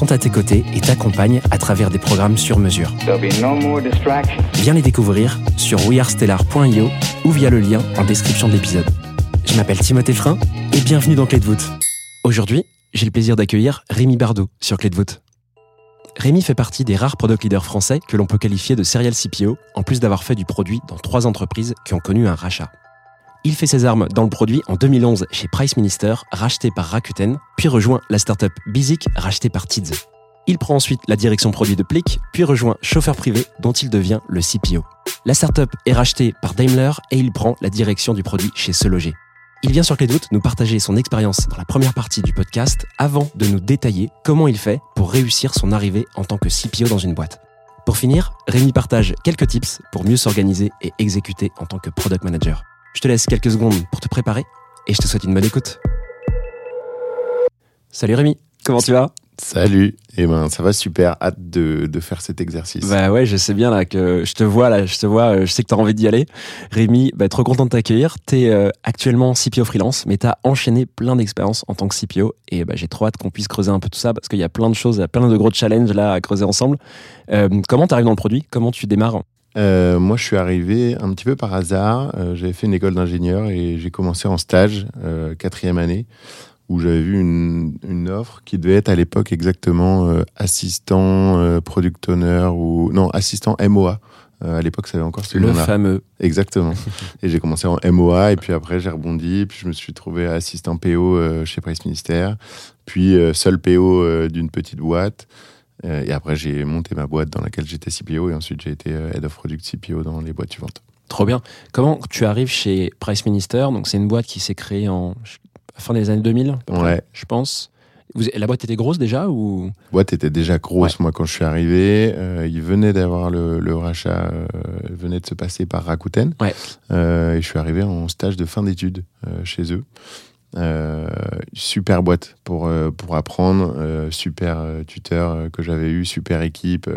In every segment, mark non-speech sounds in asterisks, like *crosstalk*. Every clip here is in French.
sont à tes côtés et t'accompagnent à travers des programmes sur mesure. No. Viens les découvrir sur wearestellar.io ou via le lien en description de l'épisode. Je m'appelle Timothée Frein et bienvenue dans Clé de voûte. Aujourd'hui, j'ai le plaisir d'accueillir Rémi Bardot sur Clé de voûte. Rémi fait partie des rares product leaders français que l'on peut qualifier de serial CPO, en plus d'avoir fait du produit dans trois entreprises qui ont connu un rachat. Il fait ses armes dans le produit en 2011 chez Price Minister, racheté par Rakuten, puis rejoint la startup Bizik, rachetée par Tids. Il prend ensuite la direction produit de Plick, puis rejoint Chauffeur Privé, dont il devient le CPO. La startup est rachetée par Daimler et il prend la direction du produit chez Se Loger. Il vient sur Clé nous partager son expérience dans la première partie du podcast avant de nous détailler comment il fait pour réussir son arrivée en tant que CPO dans une boîte. Pour finir, Rémi partage quelques tips pour mieux s'organiser et exécuter en tant que product manager. Je te laisse quelques secondes pour te préparer et je te souhaite une bonne écoute. Salut Rémi, comment tu vas? Salut, eh ben ça va super, hâte de, de faire cet exercice. Bah ouais, je sais bien là que je te vois là, je te vois, euh, je sais que tu as envie d'y aller. Rémi, bah, trop content de t'accueillir. Tu es actuellement CPO freelance, mais tu as enchaîné plein d'expériences en tant que CPO et bah, j'ai trop hâte qu'on puisse creuser un peu tout ça parce qu'il y a plein de choses, il y a plein de gros challenges là à creuser ensemble. Euh, comment tu arrives dans le produit? Comment tu démarres? Euh, moi je suis arrivé un petit peu par hasard, Euh, j'avais fait une école d'ingénieur et j'ai commencé en stage, euh, quatrième année, où j'avais vu une, une offre qui devait être à l'époque exactement assistant product owner ou non assistant MOA. À l'époque ça avait encore ce Le fameux. Exactement. *laughs* et j'ai commencé en MOA et puis après j'ai rebondi, puis je me suis trouvé assistant PO chez Price Ministère, puis seul PO d'une petite boîte. Euh, et après j'ai monté ma boîte dans laquelle j'étais CPO et ensuite j'ai été euh, Head of Product CPO dans les boîtes suivantes. Trop bien. Comment tu arrives chez Price Minister? Donc c'est une boîte qui s'est créée en fin des années 2000, à peu près, Ouais. je pense. Vous- la boîte était grosse déjà ou? La boîte était déjà grosse moi quand je suis arrivé. Euh, il venait d'avoir le, le rachat, euh, venait de se passer par Rakuten. Ouais. Euh, et je suis arrivé en stage de fin d'études chez eux. Euh, super boîte pour, euh, pour apprendre, euh, super tuteur que j'avais eu, super équipe.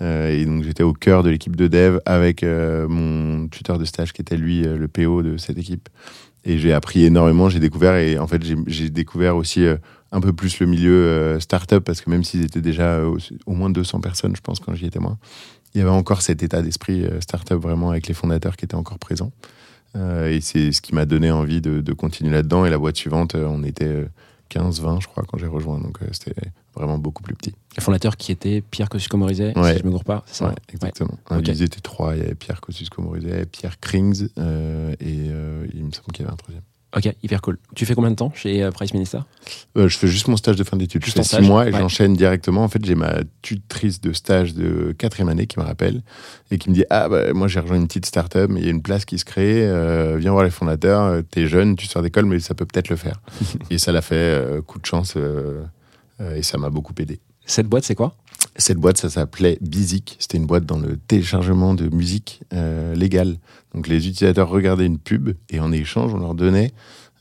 et donc j'étais au cœur de l'équipe de dev avec mon tuteur de stage qui était lui le PO de cette équipe. Et j'ai appris énormément, j'ai découvert et en fait j'ai- découvert aussi un peu plus le milieu startup parce que même s'ils étaient déjà au, au moins 200 personnes, je pense, quand j'y étais moi, il y avait encore cet état d'esprit startup vraiment avec les fondateurs qui étaient encore présents. Euh, et c'est ce qui m'a donné envie de, de continuer là-dedans. Et la boîte suivante, euh, on était euh, 15-20, je crois, quand j'ai rejoint. Donc euh, c'était vraiment beaucoup plus petit. le fondateur qui était Pierre Kosciusko-Morizet, Ouais. si je me gourre pas, c'est ça Ouais, exactement. Ok. Ils étaient trois. Il y avait Pierre Kosciusko-Morizet, Pierre Krings euh, et il me semble qu'il y avait un troisième. Ok, hyper cool. Tu fais combien de temps chez euh, Price Minister Euh, je fais juste mon stage de fin d'études. Je Juste fais six mois et ouais. j'enchaîne directement. En fait, j'ai ma tutrice de stage de quatrième année qui me rappelle et qui me dit Ah, bah, moi j'ai rejoint une petite start-up, mais il y a une place qui se crée. euh, viens voir les fondateurs. T'es jeune, tu sors d'école, mais ça peut peut-être le faire. *laughs* et ça l'a fait, euh, coup de chance, et ça m'a beaucoup aidé. Cette boîte, c'est quoi? Cette boîte, ça s'appelait Bizik. C'était une boîte dans le téléchargement de musique euh, légale. Donc les utilisateurs regardaient une pub et en échange, on leur donnait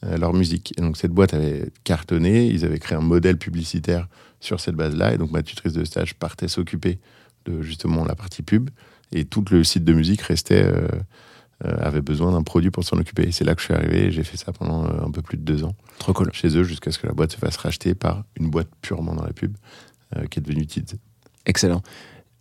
euh, leur musique. Et donc cette boîte avait cartonné. Ils avaient créé un modèle publicitaire sur cette base-là. Et donc ma tutrice de stage partait s'occuper de justement la partie pub. Et tout le site de musique restait, euh, avait besoin d'un produit pour s'en occuper. Et c'est là que je suis arrivé. J'ai fait ça pendant un peu plus de deux ans Trop cool. chez eux jusqu'à ce que la boîte se fasse racheter par une boîte purement dans la pub qui est devenue Tids. Excellent.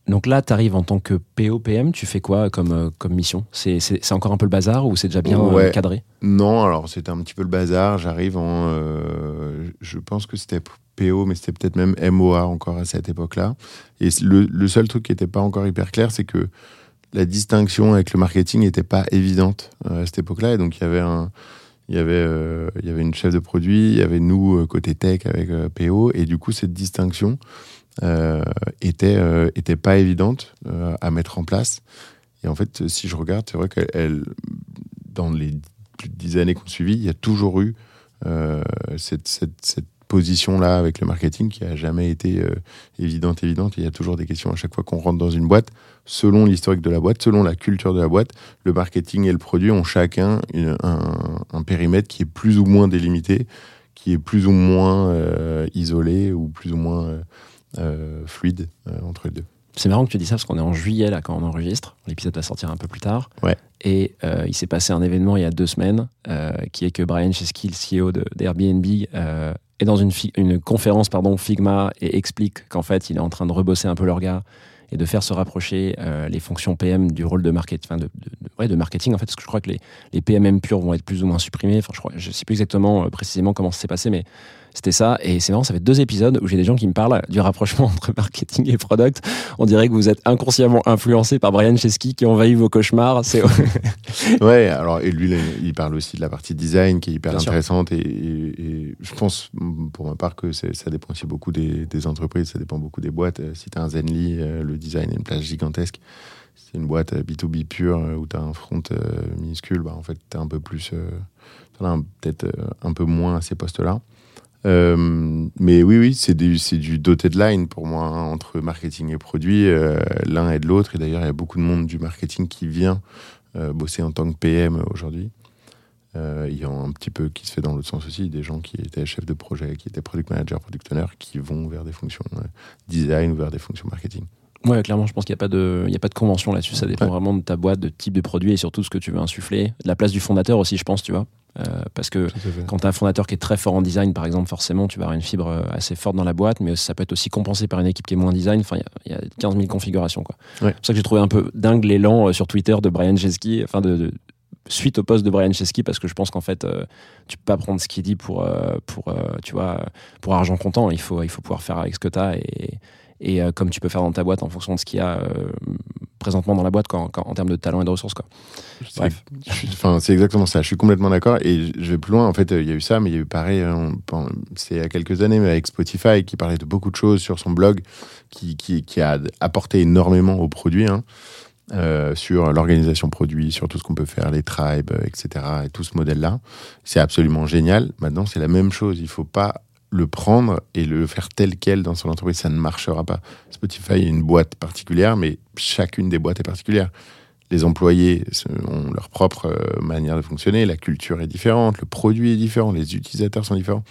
Donc là, tu arrives en tant que POPM, tu fais quoi comme, euh, comme mission? C'est encore un peu le bazar ou c'est déjà bien euh, Ouais. cadré? Non, alors c'était un petit peu le bazar. J'arrive en. euh, je pense que c'était PO, mais c'était peut-être même MOA encore à cette époque-là. Et le, le seul truc qui n'était pas encore hyper clair, c'est que la distinction avec le marketing n'était pas évidente à cette époque-là. Et donc, il y avait un, il y avait, il y avait une chef de produit, il y avait nous côté tech avec PO, et du coup, cette distinction était, euh, était pas évidente euh, à mettre en place. Et en fait, si je regarde, c'est vrai qu'elle, elle- dans les plus de dix années qu'on suivi, il y a toujours eu euh, cette, cette, position-là avec le marketing qui a jamais été euh, évidente, évidente. Il y a toujours des questions à chaque fois qu'on rentre dans une boîte, selon l'historique de la boîte, selon la culture de la boîte, le marketing et le produit ont chacun un, périmètre qui est plus ou moins délimité, qui est plus ou moins euh, isolé ou plus ou moins euh, euh, fluide euh, entre les deux. C'est marrant que tu dis ça parce qu'on est en juillet là quand on enregistre. L'épisode va sortir un peu plus tard. Ouais. Et euh, il s'est passé un événement il y a deux semaines euh, qui est que Brian Chesky, le CEO d'Airbnb, euh, est dans une, conférence pardon, Figma et explique qu'en fait il est en train de rebosser un peu leur gars et de faire se rapprocher euh, les fonctions PM du rôle de marketing, enfin de, de- de- ouais, de marketing en fait, parce que je crois que les, les PMM purs vont être plus ou moins supprimés. Enfin, je je sais plus exactement euh, précisément comment ça s'est passé, mais c'était ça. Et c'est marrant, ça fait deux épisodes où j'ai des gens qui me parlent du rapprochement *laughs* entre marketing et product. On dirait que vous êtes inconsciemment influencé par Brian Chesky qui envahit vos cauchemars. C'est *laughs* Ouais, alors, et lui, il parle aussi de la partie design qui est hyper Bien intéressante. Et, et- et je pense, pour ma part, que ça dépend aussi beaucoup des, des entreprises, ça dépend beaucoup des boîtes. Euh, Si tu as un Zenly, euh, le design a une place gigantesque. Si c'est une boîte euh, B2B pure euh, où tu as un front minuscule, bah, en fait, tu un peu plus. t'en as peut-être un peu moins à ces postes-là. Euh, mais oui, oui, c'est du, du dotted line pour moi, hein, entre marketing et produit. euh, L'un et de l'autre. Et d'ailleurs, il y a beaucoup de monde du marketing qui vient euh, bosser en tant que PM aujourd'hui. Il y a un petit peu qui se fait dans l'autre sens aussi, des gens qui étaient chefs de projet, qui étaient product manager, product owner, qui vont vers des fonctions design ou vers des fonctions marketing. Ouais, clairement, je pense qu'il n'y a, pas de- il y a pas de convention là-dessus. Ça dépend Ouais. vraiment de ta boîte, de type de produit et surtout ce que tu veux insuffler. De la place du fondateur aussi, je pense, tu vois. Euh, parce que quand tu as un fondateur qui est très fort en design, par exemple, forcément, tu vas avoir une fibre euh, assez forte dans la boîte, mais ça peut être aussi compensé par une équipe qui est moins design. Enfin, il y a- il y, a 15 000 configurations. quoi. Ouais. C'est pour ça que j'ai trouvé un peu dingue l'élan euh, sur Twitter de Brian Chesky, enfin, de, de- suite au poste de Brian Chesky, parce que je pense qu'en fait, euh, tu peux pas prendre ce qu'il dit pour, pour, tu vois, pour argent comptant. Il faut, il faut pouvoir faire avec ce que tu as et, et comme tu peux faire dans ta boîte en fonction de ce qu'il y a présentement dans la boîte quand- quand- en termes de talent et de ressources. Quoi. Bref. C'est exactement ça. Je suis complètement d'accord. Et je vais plus loin. En fait, euh, il y a eu ça, mais il y a eu pareil. euh, C'est il y a quelques années, mais avec Spotify, qui parlait de beaucoup de choses sur son blog, qui, qui, qui a apporté énormément au produit. hein, euh, sur l'organisation produit, sur tout ce qu'on peut faire, les tribes, etc. Et tout ce modèle-là. C'est absolument génial. Maintenant, c'est la même chose. Il faut pas le prendre et le faire tel quel dans son entreprise. Ça ne marchera pas. Spotify est une boîte particulière, mais chacune des boîtes est particulière. Les employés ont leur propre euh, manière de fonctionner, la culture est différente, le produit est différent, les utilisateurs sont différents.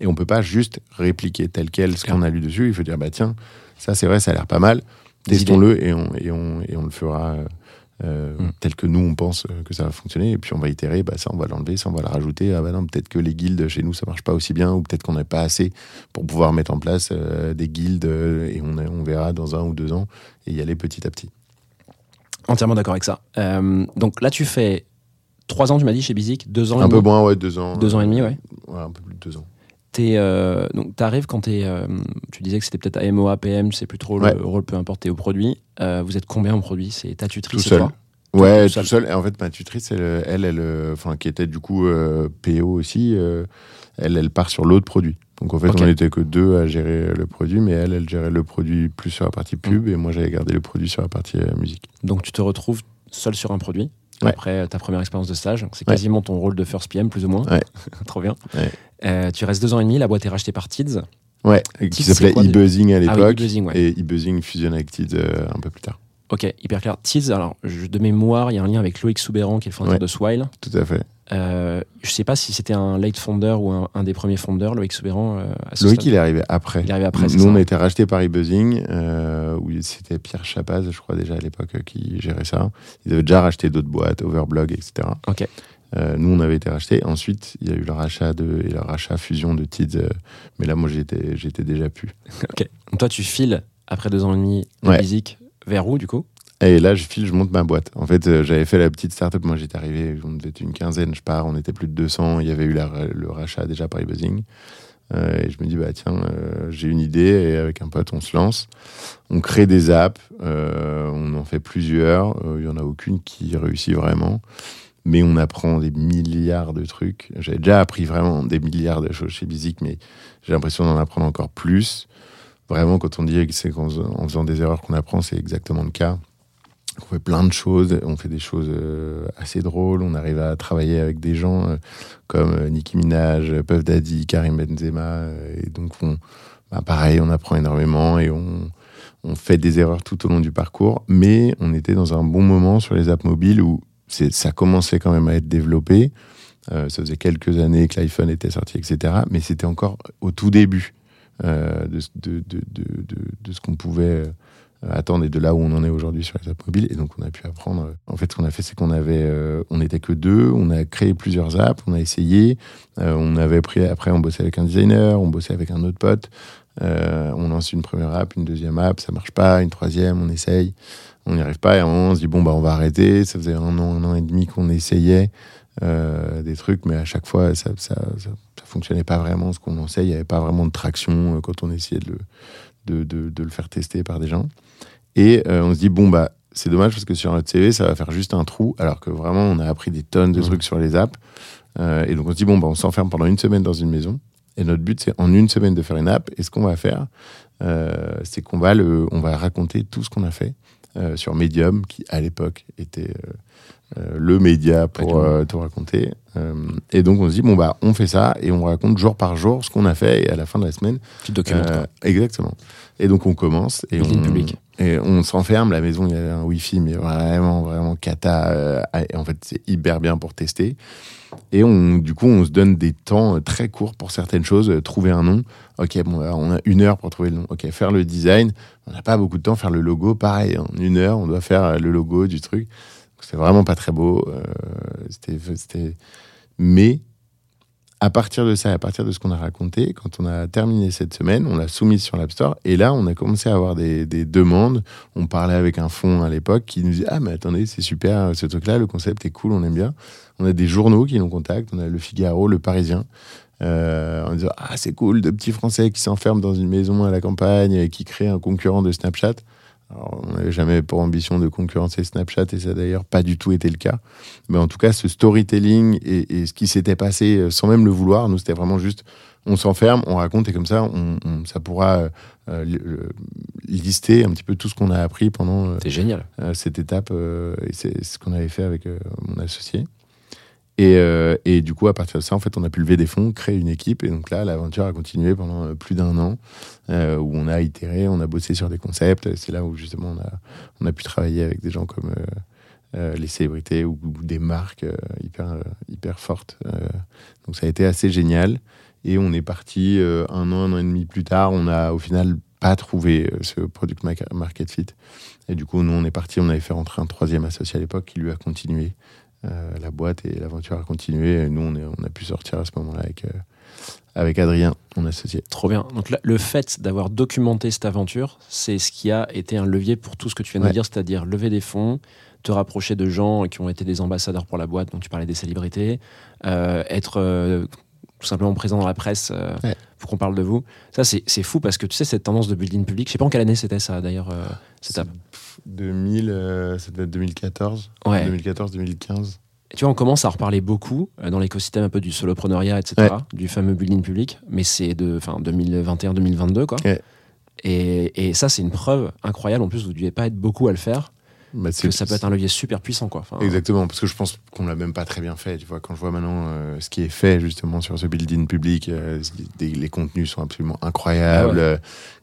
Et on peut pas juste répliquer tel quel ce qu'on a lu dessus. Il faut dire, bah tiens, ça c'est vrai, ça a l'air pas mal. Testons-le et on, et, on, et on le fera euh, euh, Mm. tel que nous on pense euh, que ça va fonctionner. Et puis on va itérer, bah ça on va l'enlever, ça on va le rajouter. Ah bah non, peut-être que les guildes chez nous ça marche pas aussi bien, ou peut-être qu'on n'a pas assez pour pouvoir mettre en place euh, des guildes et on, on verra dans un ou deux ans et y aller petit à petit. Entièrement d'accord avec ça. Euh, donc là, tu fais trois ans, tu m'as dit, chez Bizik, deux ans et Un peu moins, ouais, deux ans. Deux ans et demi, ouais. Ouais, un peu plus de deux ans. T'es, euh, donc, t'arrives quand t'es. euh, tu disais que c'était peut-être AMOA, PM, je sais plus trop Ouais. le rôle, peu importe, t'es au produit. Euh, vous êtes combien au produit? C'est ta tutrice Tout seul. toi? Ouais, tout tout seul. Et en fait, ma tutrice, elle, elle, elle, euh, enfin, qui était du coup PO aussi, elle, elle part sur l'autre produit. Donc en fait, on n'était que deux à gérer le produit, mais elle, elle gérait le produit plus sur la partie Mm. pub et moi, j'avais gardé le produit sur la partie musique. Donc tu te retrouves seul sur un produit? Ouais. Après ta première expérience de stage, Donc, c'est Ouais. quasiment ton rôle de first PM, plus ou moins. Ouais. *laughs* Trop bien. Euh, tu restes deux ans et demi, la boîte est rachetée par Tids. Ouais, qui Tids, c'est s'appelait e-buzzing à Ah oui, l'époque. e-buzzing, ouais. Et e-buzzing fusionne avec Tids euh, un peu plus tard. Ok, hyper clair. Tids, alors je- de mémoire, il y a un lien avec Loïc Soubéran, qui est le fondateur de Swile. Tout à fait. Euh, je sais pas si c'était un late founder ou un, un des premiers founders, Loïc Soubéran. euh, Loïc, il est arrivé après. Il est arrivé après, Nous, on a été racheté par eBuzzing, euh, c'était Pierre Chapaz, je crois déjà à l'époque, euh, qui gérait ça. Ils avaient déjà racheté d'autres boîtes, Overblog, etc. Ok. Euh, nous, on avait été racheté. Ensuite, il y a eu le rachat de, et le rachat fusion de Tids. euh, mais là, moi, j'étais, j'étais déjà plus. *laughs* Ok. Donc toi, tu files après deux ans et demi de Ouais. Bizik vers où, du coup? Et là, je file, je monte ma boîte. En fait, euh, j'avais fait la petite startup. Moi, j'étais arrivé, on devait être une quinzaine, je pars. On était plus de 200. Il y avait eu la- le rachat déjà par eBuzzing. Euh, et je me dis, bah tiens, euh, j'ai une idée, et avec un pote, on se lance. On crée des apps, euh, on en fait plusieurs. Il y en a aucune qui réussit vraiment. Mais on apprend des milliards de trucs. J'avais déjà appris vraiment des milliards de choses chez Bizik, mais j'ai l'impression d'en apprendre encore plus. Vraiment, quand on dit que c'est faisant- en faisant des erreurs qu'on apprend, c'est exactement le cas. On fait plein de choses, on fait des choses euh, assez drôles, on arrive à travailler avec des gens euh, comme euh, Nicki Minaj, Puff Daddy, Karim Benzema, et donc on, bah, pareil, on apprend énormément et on, fait des erreurs tout au long du parcours, mais on était dans un bon moment sur les apps mobiles où ça commençait quand même à être développé. Ça faisait quelques années que l'iPhone était sorti, etc. Mais c'était encore au tout début de, ce- qu'on pouvait attendre et de là où on en est aujourd'hui sur les apps mobiles. Et donc on a pu apprendre. En fait, ce qu'on a fait, c'est qu'on avait, euh, on n'était que deux, on a créé plusieurs apps, on a essayé. Euh, on avait pris, après, on bossait avec un designer, on bossait avec un autre pote. Euh, on lance une première app, une deuxième app, ça marche pas, une troisième, on essaye, on n'y arrive pas, et on se dit bon bah on va arrêter. Ça faisait un an, un an et demi qu'on essayait euh, des trucs, mais à chaque fois ça, ça, ça, fonctionnait pas vraiment ce qu'on lançait, il n'y avait pas vraiment de traction euh, quand on essayait de le, de, de, de le faire tester par des gens. Et euh, on se dit bon bah c'est dommage parce que sur notre CV ça va faire juste un trou, alors que vraiment on a appris des tonnes de trucs sur les apps. Euh, et donc on se dit bon bah on s'enferme pendant une semaine dans une maison. Et notre but, c'est en une semaine de faire une app. Et ce qu'on va faire, euh, c'est qu'on va, le, on va raconter tout ce qu'on a fait sur Medium, qui à l'époque était le média pour tout raconter. Et donc on se dit, bon, bah, on fait ça et on raconte jour par jour ce qu'on a fait. Et à la fin de la semaine, Petit documentaire. euh, exactement. Et donc on commence et Building on, public. Et on s'enferme. La maison, il y avait un wifi, mais vraiment, vraiment cata. euh, en fait, c'est hyper bien pour tester. Et on, du coup, on se donne des temps euh, très courts pour certaines choses. Euh, Trouver un nom. Ok, bon, alors, on a une heure pour trouver le nom. Ok, faire le design. On n'a pas beaucoup de temps. Faire le logo, pareil. En une heure, on doit faire le logo du truc. C'est vraiment pas très beau. euh, c'était... Mais à partir de ça, à partir de ce qu'on a raconté, quand on a terminé cette semaine, on l'a soumise sur l'App Store. Et là, on a commencé à avoir des, des demandes. On parlait avec un fonds à l'époque qui nous dit Ah, mais attendez, c'est super ce truc-là, le concept est cool, on aime bien. On a des journaux qui nous contactent. On a Le Figaro, Le Parisien. Euh, en disant Ah, c'est cool, de petits Français qui s'enferment dans une maison à la campagne et qui créent un concurrent de Snapchat. Alors, on n'avait jamais pour ambition de concurrencer Snapchat et ça n'a d'ailleurs pas du tout été le cas. Mais en tout cas, ce storytelling et, et ce qui s'était passé euh, sans même le vouloir, nous, c'était vraiment juste on s'enferme, on raconte et comme ça, on, on- ça pourra euh, euh, li- lister un petit peu tout ce qu'on a appris pendant euh, génial. euh, cette étape. et c'est ce qu'on avait fait avec mon associé. Et, euh, et du coup, à partir de ça, en fait, on a pu lever des fonds, créer une équipe. Et donc là, l'aventure a continué pendant euh, plus d'un an, euh, où on a itéré, on a bossé sur des concepts. C'est là où justement on a, pu travailler avec des gens comme les célébrités ou, ou des marques hyper, hyper fortes. Donc ça a été assez génial. Et on est parti un an, un an et demi plus tard. On a au final pas trouvé ce product ma- market fit. Et du coup, nous, on est parti. On avait fait rentrer un troisième associé à l'époque qui lui a continué la boîte et l'aventure a continué. Nous, on, est, on a pu sortir à ce moment-là avec, euh, avec Adrien, mon associé. Trop bien. Donc là, le fait d'avoir documenté cette aventure, c'est ce qui a été un levier pour tout ce que tu viens de dire, c'est-à-dire lever des fonds, te rapprocher de gens qui ont été des ambassadeurs pour la boîte, dont tu parlais des célébrités, euh, être euh, tout simplement présent dans la presse euh, Ouais. pour qu'on parle de vous. Ça, c'est fou parce que tu sais, cette tendance de building public, je sais pas en quelle année c'était ça d'ailleurs, euh, cette. 2000, euh, ça devait être 2014, Ouais. 2014-2015. Et tu vois, on commence à en reparler beaucoup euh, dans l'écosystème un peu du solopreneuriat, etc., du fameux building public, mais c'est de enfin, 2021-2022, quoi. Ouais. Et, et ça, c'est une preuve incroyable. En plus, vous ne deviez pas être beaucoup à le faire, Bah, que ça peut être un levier super puissant, quoi. Enfin, Exactement, parce que je pense qu'on l'a même pas très bien fait. Tu vois, quand je vois maintenant euh, ce qui est fait justement sur ce building public, euh, des- les contenus sont absolument incroyables. Ah ouais. euh,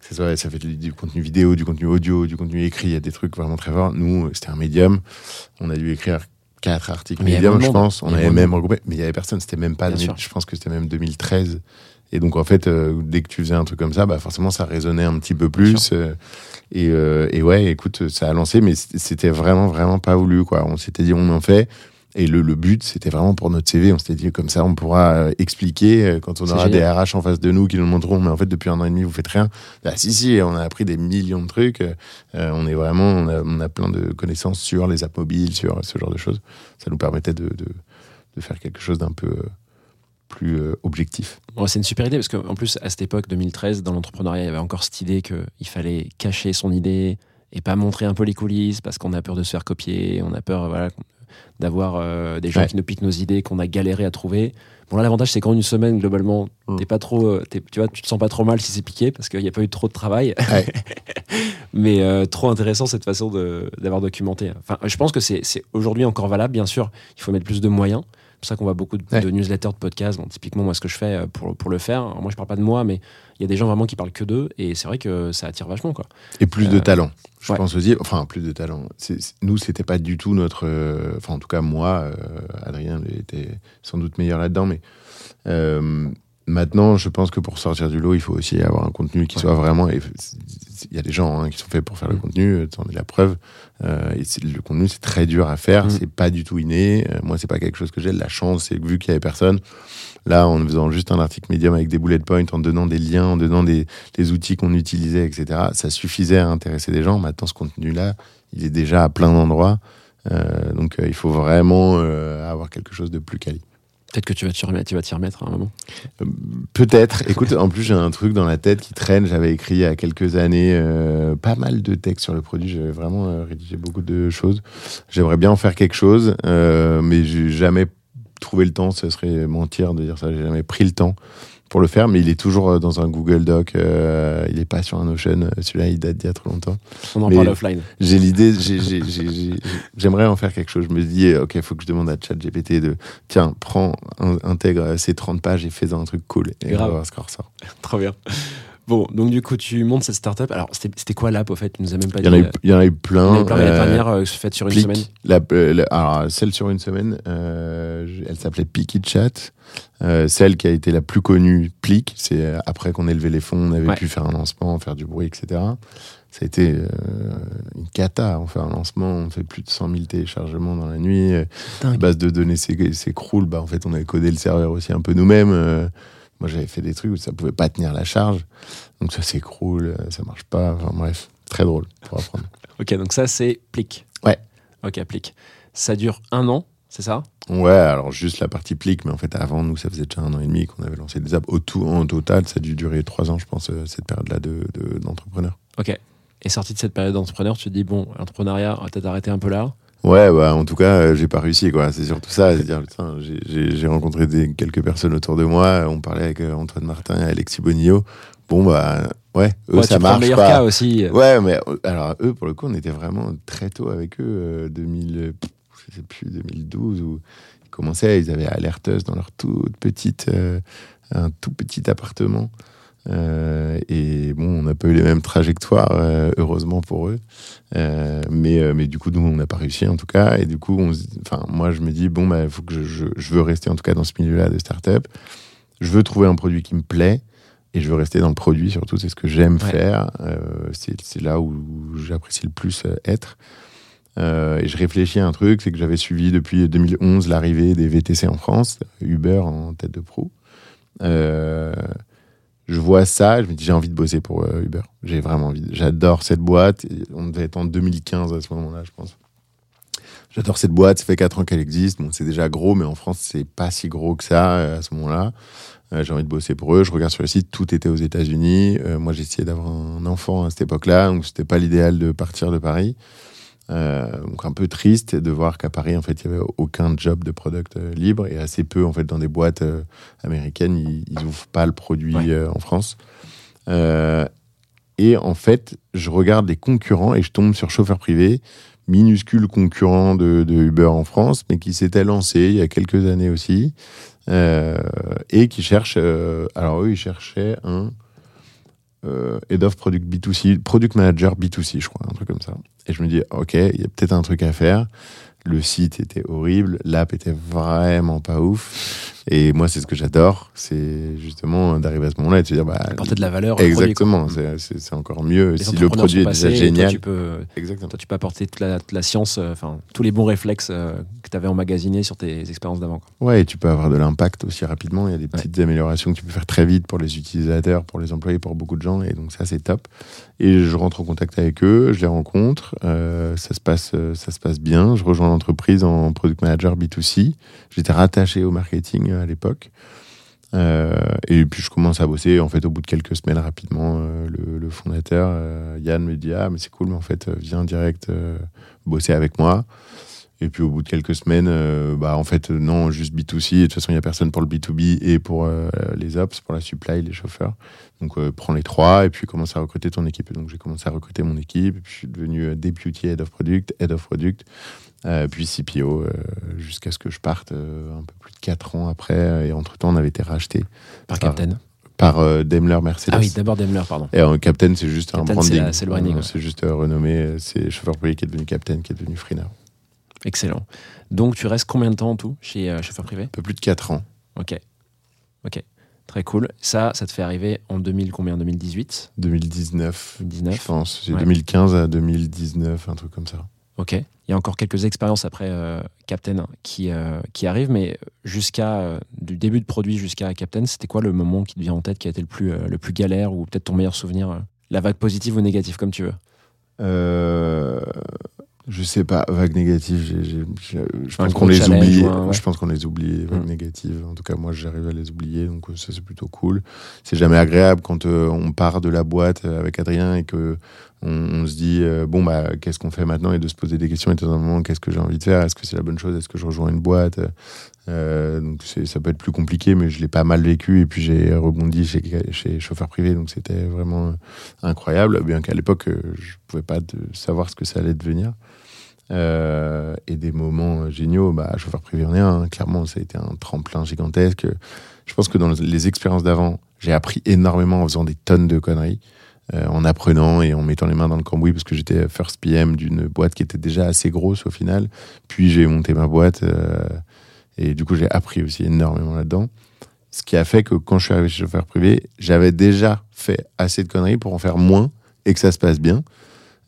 ce soit- ça fait du, du contenu vidéo, du contenu audio, du contenu écrit. Il y a des trucs vraiment très forts. Nous, euh, c'était un médium. On a dû écrire quatre articles médium, je pense. On avait même regroupé, mais il y avait personne. C'était même pas. Bien 2000, sûr. je pense que c'était même 2013. Et donc en fait, euh, dès que tu faisais un truc comme ça, bah forcément ça résonnait un petit peu plus. euh, et, euh, et ouais, écoute, ça a lancé, mais c'était vraiment vraiment pas voulu quoi. On s'était dit on en fait. Et le, le but, c'était vraiment pour notre CV. On s'était dit comme ça, on pourra expliquer quand on aura des. RH en face de nous qui nous montreront. Mais en fait, depuis un an et demi, vous faites rien. Ah, si, si, on a appris des millions de trucs. On est vraiment, on a, on a plein de connaissances sur les apps mobiles, sur ce genre de choses. Ça nous permettait de, de, de faire quelque chose d'un peu plus euh, objectif. Bon, c'est une super idée parce qu'en plus, à cette époque, 2013, dans l'entrepreneuriat, il y avait encore cette idée qu'il fallait cacher son idée et pas montrer un peu les coulisses parce qu'on a peur de se faire copier, on a peur voilà, d'avoir euh, des gens Ouais. qui nous piquent nos idées, qu'on a galéré à trouver. Bon, là, l'avantage, c'est qu'en une semaine, globalement, Mm. t'es pas trop, euh, t'es- tu vois, tu te sens pas trop mal si c'est piqué parce qu'il n'y a pas eu trop de travail. Ouais. *laughs* Mais euh, trop intéressant cette façon de- d'avoir documenté. Enfin, je pense que c'est c'est aujourd'hui encore valable, bien sûr. Il faut mettre plus de moyens. C'est pour ça qu'on voit beaucoup de, Ouais. de newsletters, de podcasts. Bon, typiquement, moi, ce que je fais euh, pour, pour le faire, alors, moi, je parle pas de moi, mais il y a des gens vraiment qui parlent que d'eux. Et c'est vrai que ça attire vachement. Quoi. Et plus de Euh, talent. Je ouais. pense aussi, enfin, plus de talent. C'est- c'est- nous, c'était pas du tout notre. euh, Enfin, en tout cas, moi, euh, Adrien était sans doute meilleur là-dedans, mais maintenant, je pense que pour sortir du lot, il faut aussi avoir un contenu qui Ouais. soit vraiment. Il y a des gens hein, qui sont faits pour faire le Mm. contenu, c'en est la preuve. Euh, et le contenu, c'est très dur à faire, Mm. c'est pas du tout inné. Euh, moi, c'est pas quelque chose que j'ai. La chance, c'est vu qu'il y avait personne, là, en faisant juste un article médium avec des bullet points, en donnant des liens, en donnant des, les outils qu'on utilisait, etc., ça suffisait à intéresser des gens. Maintenant, ce contenu-là, il est déjà à plein d'endroits. Euh, donc, euh, il faut vraiment euh, avoir quelque chose de plus quali. Peut-être que tu vas t'y remettre, tu vas t'y remettre à un moment. Peut-être. Écoute, en plus, j'ai un truc dans la tête qui traîne. J'avais écrit il y a quelques années euh, pas mal de textes sur le produit. J'avais vraiment euh, rédigé beaucoup de choses. J'aimerais bien en faire quelque chose, euh, mais j'ai jamais trouvé le temps. Ce serait mentir de dire ça. J'ai jamais pris le temps pour le faire, mais il est toujours euh, dans un Google Doc. euh, il est pas sur un Notion. Celui-là, il date d'il y a trop longtemps. On en Mais- parle offline. J'ai l'idée, j'ai- j'ai- j'ai- j'ai- j'aimerais en faire quelque chose. Je me dis, euh, ok, il faut que je demande à ChatGPT de, tiens, prends, in- intègre ces 30 pages et fais un truc cool. Et on va voir ce qu'on ressort. *laughs* Trop bien. Bon, donc du coup, tu montes cette startup. Alors, c'était quoi l'app au fait? Tu nous as même pas Il y en a dit. eu, il y en a eu Il y en plein. a eu plein l'année euh, dernière, euh, faite sur une semaine. la- euh, la- alors, celle sur une semaine, elle s'appelait Picky Chat. Euh, celle qui a été la plus connue, Plick, c'est après qu'on ait levé les fonds, on avait Ouais. pu faire un lancement, faire du bruit, etc. Ça a été euh, une cata. On fait un lancement, on fait plus de 100 000 téléchargements dans la nuit. Dingue. base de données s'é- s'écroule, bah, en fait, on avait codé le serveur aussi un peu nous-mêmes. Moi, j'avais fait des trucs où ça pouvait pas tenir la charge. Donc, ça s'écroule, euh, ça marche pas. Enfin, bref, très drôle pour apprendre. *laughs* Ok, donc ça, c'est Plick. Ouais. Ok, Plick. Ça dure un an, c'est ça? Ouais, alors juste la partie plique, mais en fait, avant, nous, ça faisait déjà un an et demi qu'on avait lancé des apps. Au tout, en total, ça a dû durer trois ans, je pense, euh, cette période-là de- de- d'entrepreneur. Ok. Et sorti de cette période d'entrepreneur, tu te dis, bon, l'entrepreneuriat, on va peut-être arrêter un peu là. Ouais, bah, en tout cas, euh, j'ai pas réussi, quoi. C'est surtout ça. C'est dire, putain, j'ai- rencontré des, quelques personnes autour de moi. On parlait avec euh, Antoine Martin et Alexis Bonillo. Bon, bah, ouais, eux, Ouais, ça marche meilleur pas. cas aussi. Ouais, mais euh, alors eux, pour le coup, on était vraiment très tôt avec eux, euh, 2000, euh, pff, je sais plus, 2012, où ils commençaient, ils avaient Alerteuse dans leur toute petite, euh, un tout petit appartement. Euh, et bon, on n'a pas eu les mêmes trajectoires, euh, heureusement pour eux. Euh, mais, mais du coup, nous, on n'a pas réussi en tout cas. Et du coup, on se- enfin, moi, je me dis, bon, bah, faut que je, je, je veux rester en tout cas dans ce milieu-là de start-up. Je veux trouver un produit qui me plaît. Et je veux rester dans le produit, surtout, c'est ce que j'aime Ouais. faire. C'est là où j'apprécie le plus être. Euh, et je réfléchis à un truc, c'est que j'avais suivi depuis 2011 l'arrivée des VTC en France, Uber en tête de proue. Euh, je vois ça, je me dis j'ai envie de bosser pour euh, Uber. J'ai vraiment envie. J'adore cette boîte. On devait être en 2015 à ce moment-là, je pense. J'adore cette boîte, ça fait 4 ans qu'elle existe. Bon, c'est déjà gros, mais en France, c'est pas si gros que ça euh, à ce moment-là. Euh, j'ai envie de bosser pour eux. Je regarde sur le site, tout était aux États-Unis. Moi, essayé d'avoir un enfant à cette époque-là, donc c'était pas l'idéal de partir de Paris. Euh, donc un peu triste de voir qu'à Paris, en fait, il y avait aucun job de product euh, libre et assez peu, en fait, dans des boîtes euh, américaines, ils, ils ouvrent pas le produit Ouais. euh, en France. Et en fait, je regarde les concurrents et je tombe sur chauffeur privé, minuscule concurrent de, de Uber en France, mais qui s'était lancé il y a quelques années aussi, et qui cherche. alors eux, ils cherchaient un euh, head of product B2C, product manager B2C, je crois, un truc comme ça. Et je me dis, ok, il y a peut-être un truc à faire. Le site était horrible, l'app était vraiment pas ouf. Et moi, c'est ce que j'adore, c'est justement d'arriver à ce moment-là et de se dire, bah, Apporter de la valeur. exactement, c'est- encore mieux Les si le produit est déjà et toi, génial. tu peux, Exactement. toi, tu peux apporter toute la, toute la science, euh, enfin, tous les bons réflexes euh, que tu avais emmagasinés sur tes expériences d'avant. Ouais, et tu peux avoir de l'impact aussi rapidement. Il y a des petites améliorations que tu peux faire très vite pour les utilisateurs, pour les employés, pour beaucoup de gens. Et donc ça, c'est top. Et je rentre en contact avec eux, je les rencontre. euh, ça, se passe, euh, ça se passe bien. Je rejoins l'entreprise en product manager B2C. J'étais rattaché au marketing euh, à l'époque. Et puis je commence à bosser. En fait, au bout de quelques semaines, rapidement, le, fondateur, Yann, me dit Ah, mais c'est cool, mais en fait, viens direct bosser avec moi. Et puis au bout de quelques semaines, euh, bah, en fait, non, juste B2C. Et de toute façon, il n'y a personne pour le B2B et pour euh, les ops, pour la supply, les chauffeurs. Donc, euh, prends les trois et puis commence à recruter ton équipe. Et donc, j'ai commencé à recruter mon équipe. Et puis, je suis devenu Deputy Head of Product, Head of Product, puis CPO, jusqu'à ce que je parte un peu plus de 4 ans après. Et entre-temps, on avait été racheté Par. Captain. par Daimler Mercedes. Ah oui, d'abord Daimler, pardon. Et euh, Captain, c'est juste un Captain, branding. c'est le branding, ouais. C'est juste euh, renommé. C'est chauffeur privé qui est devenu Captain, qui est devenu Freener. Excellent. Donc, tu restes combien de temps en tout chez euh, chauffeur privé Un peu plus de 4 ans. Ok. Ok. Très cool. Ça, ça te fait arriver en 2000, combien? 2018 2019, 2019 je pense. C'est Ouais. 2015 à 2019, un truc comme ça. Ok. Il y a encore quelques expériences après euh, Captain qui, euh, qui arrivent, mais jusqu'à euh, du début de produit jusqu'à Captain, c'était quoi le moment qui te vient en tête qui a été le plus, le plus galère ou peut-être ton meilleur souvenir La vague positive ou négative, comme tu veux? Je sais pas, j'ai- j'ai- je pense qu'on les oublie. Je pense qu'on les oublie, les vagues Mm. négatives. En tout cas, moi, j'arrive à les oublier, donc euh, ça, c'est plutôt cool. C'est jamais agréable quand euh, on part de la boîte euh, avec Adrien et que on, on se dit euh, bon bah qu'est-ce qu'on fait maintenant? Et de se poser des questions moment qu'est-ce que j'ai envie de faire? Est-ce que c'est la bonne chose? Est-ce que je rejoins une boîte? Euh, Donc ça peut être plus compliqué, mais je l'ai pas mal vécu et puis j'ai rebondi chez, chauffeur privé, donc c'était vraiment incroyable. Bien qu'à l'époque euh, je pouvais pas savoir ce que ça allait devenir. Euh, et des moments géniaux, bah, chauffeur privé en est un. hein. Clairement, ça a été un tremplin gigantesque. Je pense que dans les expériences d'avant, j'ai appris énormément en faisant des tonnes de conneries, en apprenant et en mettant les mains dans le cambouis parce que j'étais first PM d'une boîte qui était déjà assez grosse au final. Puis j'ai monté ma boîte et du coup j'ai appris aussi énormément là-dedans. Ce qui a fait que quand je suis arrivé chez chauffeur privé, j'avais déjà fait assez de conneries pour en faire moins et que ça se passe bien.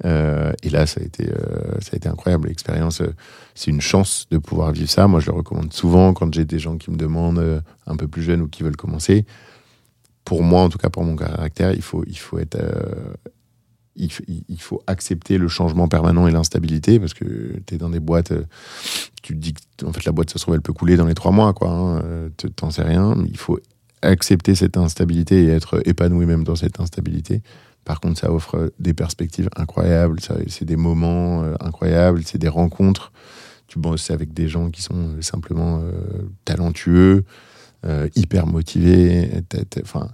Euh, et là, ça a été, euh, ça a été incroyable. L'expérience, euh, c'est une chance de pouvoir vivre ça. Moi, je le recommande souvent quand j'ai des gens qui me demandent un peu plus jeunes ou qui veulent commencer. Pour moi, en tout cas pour mon caractère, il faut, il faut être, il, faut accepter le changement permanent et l'instabilité parce que tu es dans des boîtes, euh, tu te dis que en fait la boîte, ça se trouve, elle peut couler dans les trois mois, quoi. Hein, euh, T'en sais rien. Il faut accepter cette instabilité et être épanoui même dans cette instabilité. Par contre, ça offre des perspectives incroyables, c'est des moments euh, incroyables, c'est des rencontres. Tu bosses avec des gens qui sont euh, simplement euh, talentueux, euh, hyper motivés. Enfin,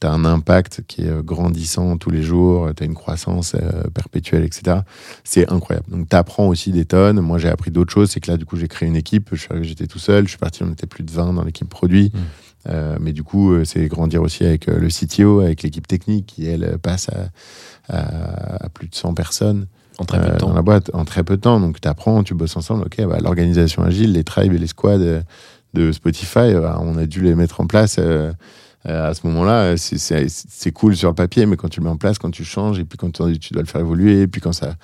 tu as un impact qui est euh, grandissant tous les jours, tu as une croissance euh, perpétuelle, etc. C'est incroyable. Donc, tu apprends aussi des tonnes. Moi, j'ai appris d'autres choses. C'est que là, du coup, j'ai créé une équipe. Je suis arrivé, j'étais tout seul. Je suis parti, on était plus de 20 dans l'équipe produit. Mm. Euh, mais du coup, c'est grandir aussi avec le CTO, avec l'équipe technique qui, elle, passe à, à- à plus de 100 personnes En très peu de temps. dans la boîte en très peu de temps. Donc, tu apprends, tu bosses ensemble. Ok, bah, l'organisation agile, les tribes et les squads de Spotify, on a dû les mettre en place. euh, à ce moment-là, c'est- cool sur le papier, mais quand tu le mets en place, quand tu changes, et puis quand tu, dois le faire évoluer, et puis quand ça,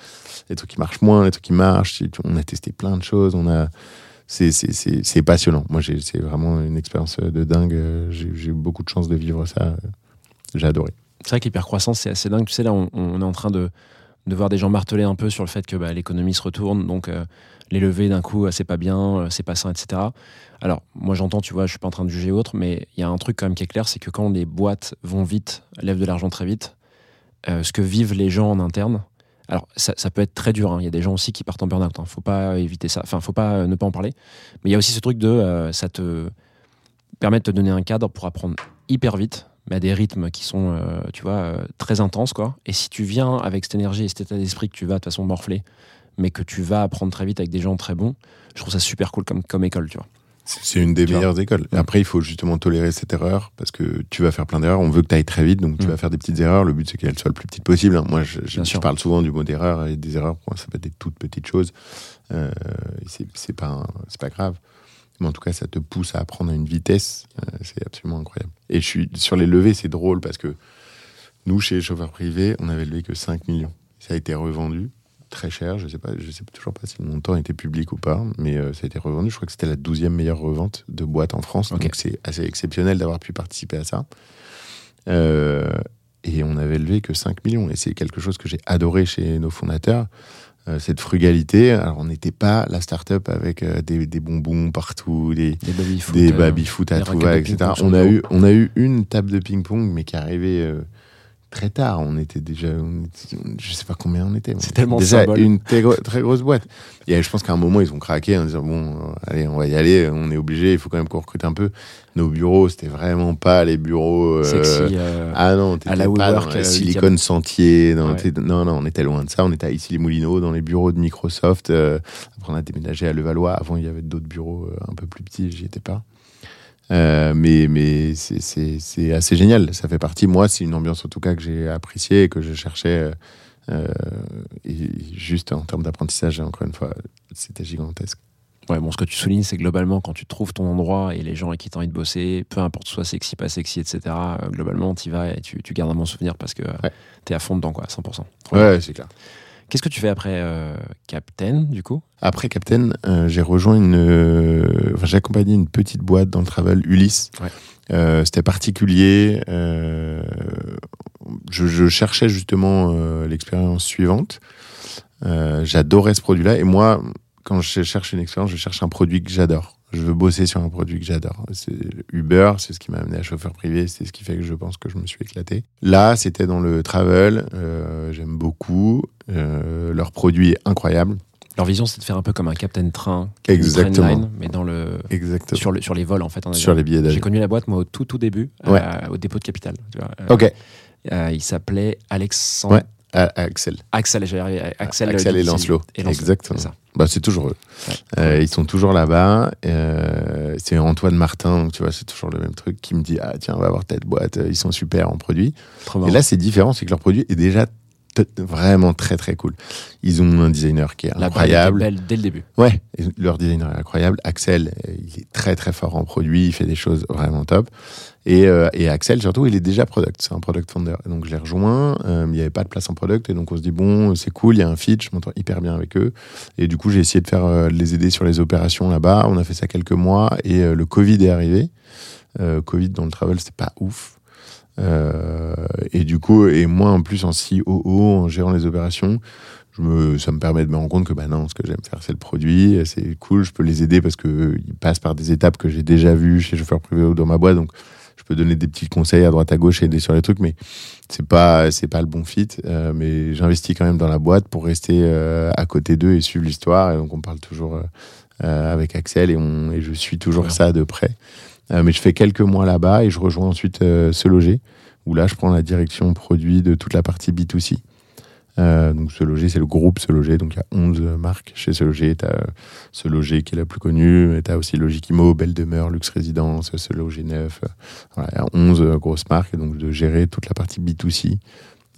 les trucs qui marchent moins, les trucs qui marchent, on a testé plein de choses, on a, c'est- passionnant. Moi, c'est vraiment une expérience de dingue. euh, J'ai eu beaucoup de chance de vivre ça. euh, J'ai adoré. C'est vrai que l'hypercroissance, c'est assez dingue. Tu sais, là, on, est en train de, de voir des gens marteler un peu sur le fait que bah, l'économie se retourne, donc euh, les levées d'un coup, euh, c'est pas bien, euh, c'est pas sain, etc. Alors, moi, j'entends, tu vois, je suis pas en train de juger autre, mais il y a un truc quand même qui est clair, c'est que quand les boîtes vont vite, lèvent de l'argent très vite, euh, ce que vivent les gens en interne, alors ça, peut être très dur. hein. Il y a des gens aussi qui partent en burn-out. Hein. Faut pas éviter ça. Enfin, faut pas ne pas en parler. Mais il y a aussi ce truc de, ça te permet de te donner un cadre pour apprendre hyper vite, mais à des rythmes qui sont, tu vois, très intenses, quoi. Et si tu viens avec cette énergie et cet état d'esprit que tu vas de toute façon morfler, mais que tu vas apprendre très vite avec des gens très bons, je trouve ça super cool comme, comme école, tu vois. C'est une des Tu vois. meilleures écoles. Après, il faut justement tolérer cette erreur parce que tu vas faire plein d'erreurs. On veut que tu ailles très vite, donc tu Mm. vas faire des petites erreurs. Le but, c'est qu'elles soient le plus petites possible. hein. Moi, je, parle souvent du mot d'erreur et des erreurs. Pour moi, ça peut être des toutes petites choses. Euh, c'est pas, un- c'est pas grave. Mais en tout cas, ça te pousse à apprendre à une vitesse. euh, c'est absolument incroyable. Et je suis sur les levées, c'est drôle parce que nous, chez les chauffeurs privés, on avait levé que 5 millions. Ça a été revendu très cher. Je sais pas, je sais toujours pas si le montant était public ou pas, mais euh, ça a été revendu. Je crois que c'était la 12e meilleure revente de boîte en France. Donc c'est assez exceptionnel d'avoir pu participer à ça. Euh, et on avait levé que 5 millions. Et c'est quelque chose que j'ai adoré chez nos fondateurs. euh, cette frugalité. Alors, on n'était pas la start-up avec euh, des, des bonbons partout, des, Des baby-foot. euh, baby-foot à de etc. On a, eu, on a eu une table de ping-pong, mais qui arrivait euh, très tard. On était déjà, on était- je sais pas combien on était. C'est tellement déjà symbole. une très, gro- très grosse boîte. Et je pense qu'à un moment, ils ont craqué en disant bon, euh, allez, on va y aller. On est obligé. Il faut quand même qu'on recrute un peu. Nos bureaux, c'était vraiment pas les bureaux. euh, Sexy. euh, ah non, à la pas dans euh, la. Silicon Sentier. dans- Ouais. t'es- Non, non, on était loin de ça. On était à Issy-les-Moulineaux, dans les bureaux de Microsoft. euh, après, on a déménagé à Levallois. Avant, il y avait d'autres bureaux euh, un peu plus petits. J'y étais pas. Euh, mais mais c'est- assez génial. Ça fait partie. Moi, c'est une ambiance en tout cas que j'ai appréciée et que je cherchais. euh, euh, et juste en termes d'apprentissage, encore une fois, c'était gigantesque. Ouais, bon, ce que tu soulignes, c'est globalement, quand tu trouves ton endroit et les gens avec qui tu as envie de bosser, peu importe soit sexy, pas sexy, etc., euh, globalement, tu y vas et tu, tu gardes un bon souvenir parce que Ouais. tu es à fond dedans, quoi, 100%. Ouais, c'est clair. Qu'est-ce que tu fais après euh, Captain, du coup? Après Captain, euh, j'ai rejoint une. euh, enfin, j'ai accompagné une petite boîte dans le travel, Ulysse. Ouais. C'était particulier. je, je cherchais justement l'expérience suivante. J'adorais ce produit-là. Et moi, quand je cherche une expérience, je cherche un produit que j'adore. Je veux bosser sur un produit que j'adore. C'est Uber, c'est ce qui m'a amené à chauffeur privé, c'est ce qui fait que je pense que je me suis éclaté. Là, c'était dans le travel. euh, J'aime beaucoup. Euh, leur produit est incroyable. Leur vision, c'est de faire un peu comme un Captain Train, Exactement. Mais dans le, Exactement. sur, le, sur les vols, en fait. Sur les billets J'ai d'avion. connu la boîte, moi, au tout, tout début, Ouais. euh, au dépôt de Capital. tu vois. Ok. il s'appelait Alexandre. Ouais. À- Axel. Axel, arriver. Axel, Axel et Dixon. Lancelot. Et Lancelot, Exactement. c'est. Bah, c'est toujours eux. Ouais. Euh, ils sont toujours là-bas. Euh, c'est Antoine Martin, donc tu vois, c'est toujours le même truc, qui me dit Ah, tiens, on va voir telle boîte, euh, ils sont super en produit. Trop Et marrant. là, c'est différent, c'est que leur produit est déjà vraiment très très cool. Ils ont un designer qui est La incroyable. était belle dès le début. Ouais, leur designer est incroyable. Axel, euh, il est très très fort en produit, il fait des choses vraiment top. Et, euh, et Axel, surtout, il est déjà product, c'est un product founder. Donc je l'ai rejoint, euh, il n'y avait pas de place en product, et donc on se dit, bon, c'est cool, il y a un fit, je m'entends hyper bien avec eux. Et du coup, j'ai essayé de faire euh, les aider sur les opérations là-bas. On a fait ça quelques mois, et euh, le Covid est arrivé. Covid dans le travel, c'était pas ouf. Euh, et du coup, et moi en plus en COO, en gérant les opérations, je me, ça me permet de me rendre compte que bah non, ce que j'aime faire, c'est le produit, c'est cool, je peux les aider parce que euh, ils passent par des étapes que j'ai déjà vues chez chauffeur privé ou dans ma boîte, donc je peux donner des petits conseils à droite à gauche et aider sur les trucs, mais c'est pas c'est pas le bon fit. euh, mais j'investis quand même dans la boîte pour rester euh, à côté d'eux et suivre l'histoire. Et donc on parle toujours euh, avec Axel et, on, et je suis toujours Ouais. ça de près. Euh, mais je fais quelques mois là-bas et je rejoins ensuite euh, Se Loger, où là je prends la direction produit de toute la partie B2C. Euh, donc Se Loger, c'est le groupe Se Loger, donc il y a 11 marques chez Se Loger. Tu as Se Loger qui est la plus connue, mais tu as aussi Logique Imo, Belle Demeure, Luxe Résidence, Se Loger Neuf. euh, Voilà, il y a 11 euh, grosses marques, et donc de gérer toute la partie B2C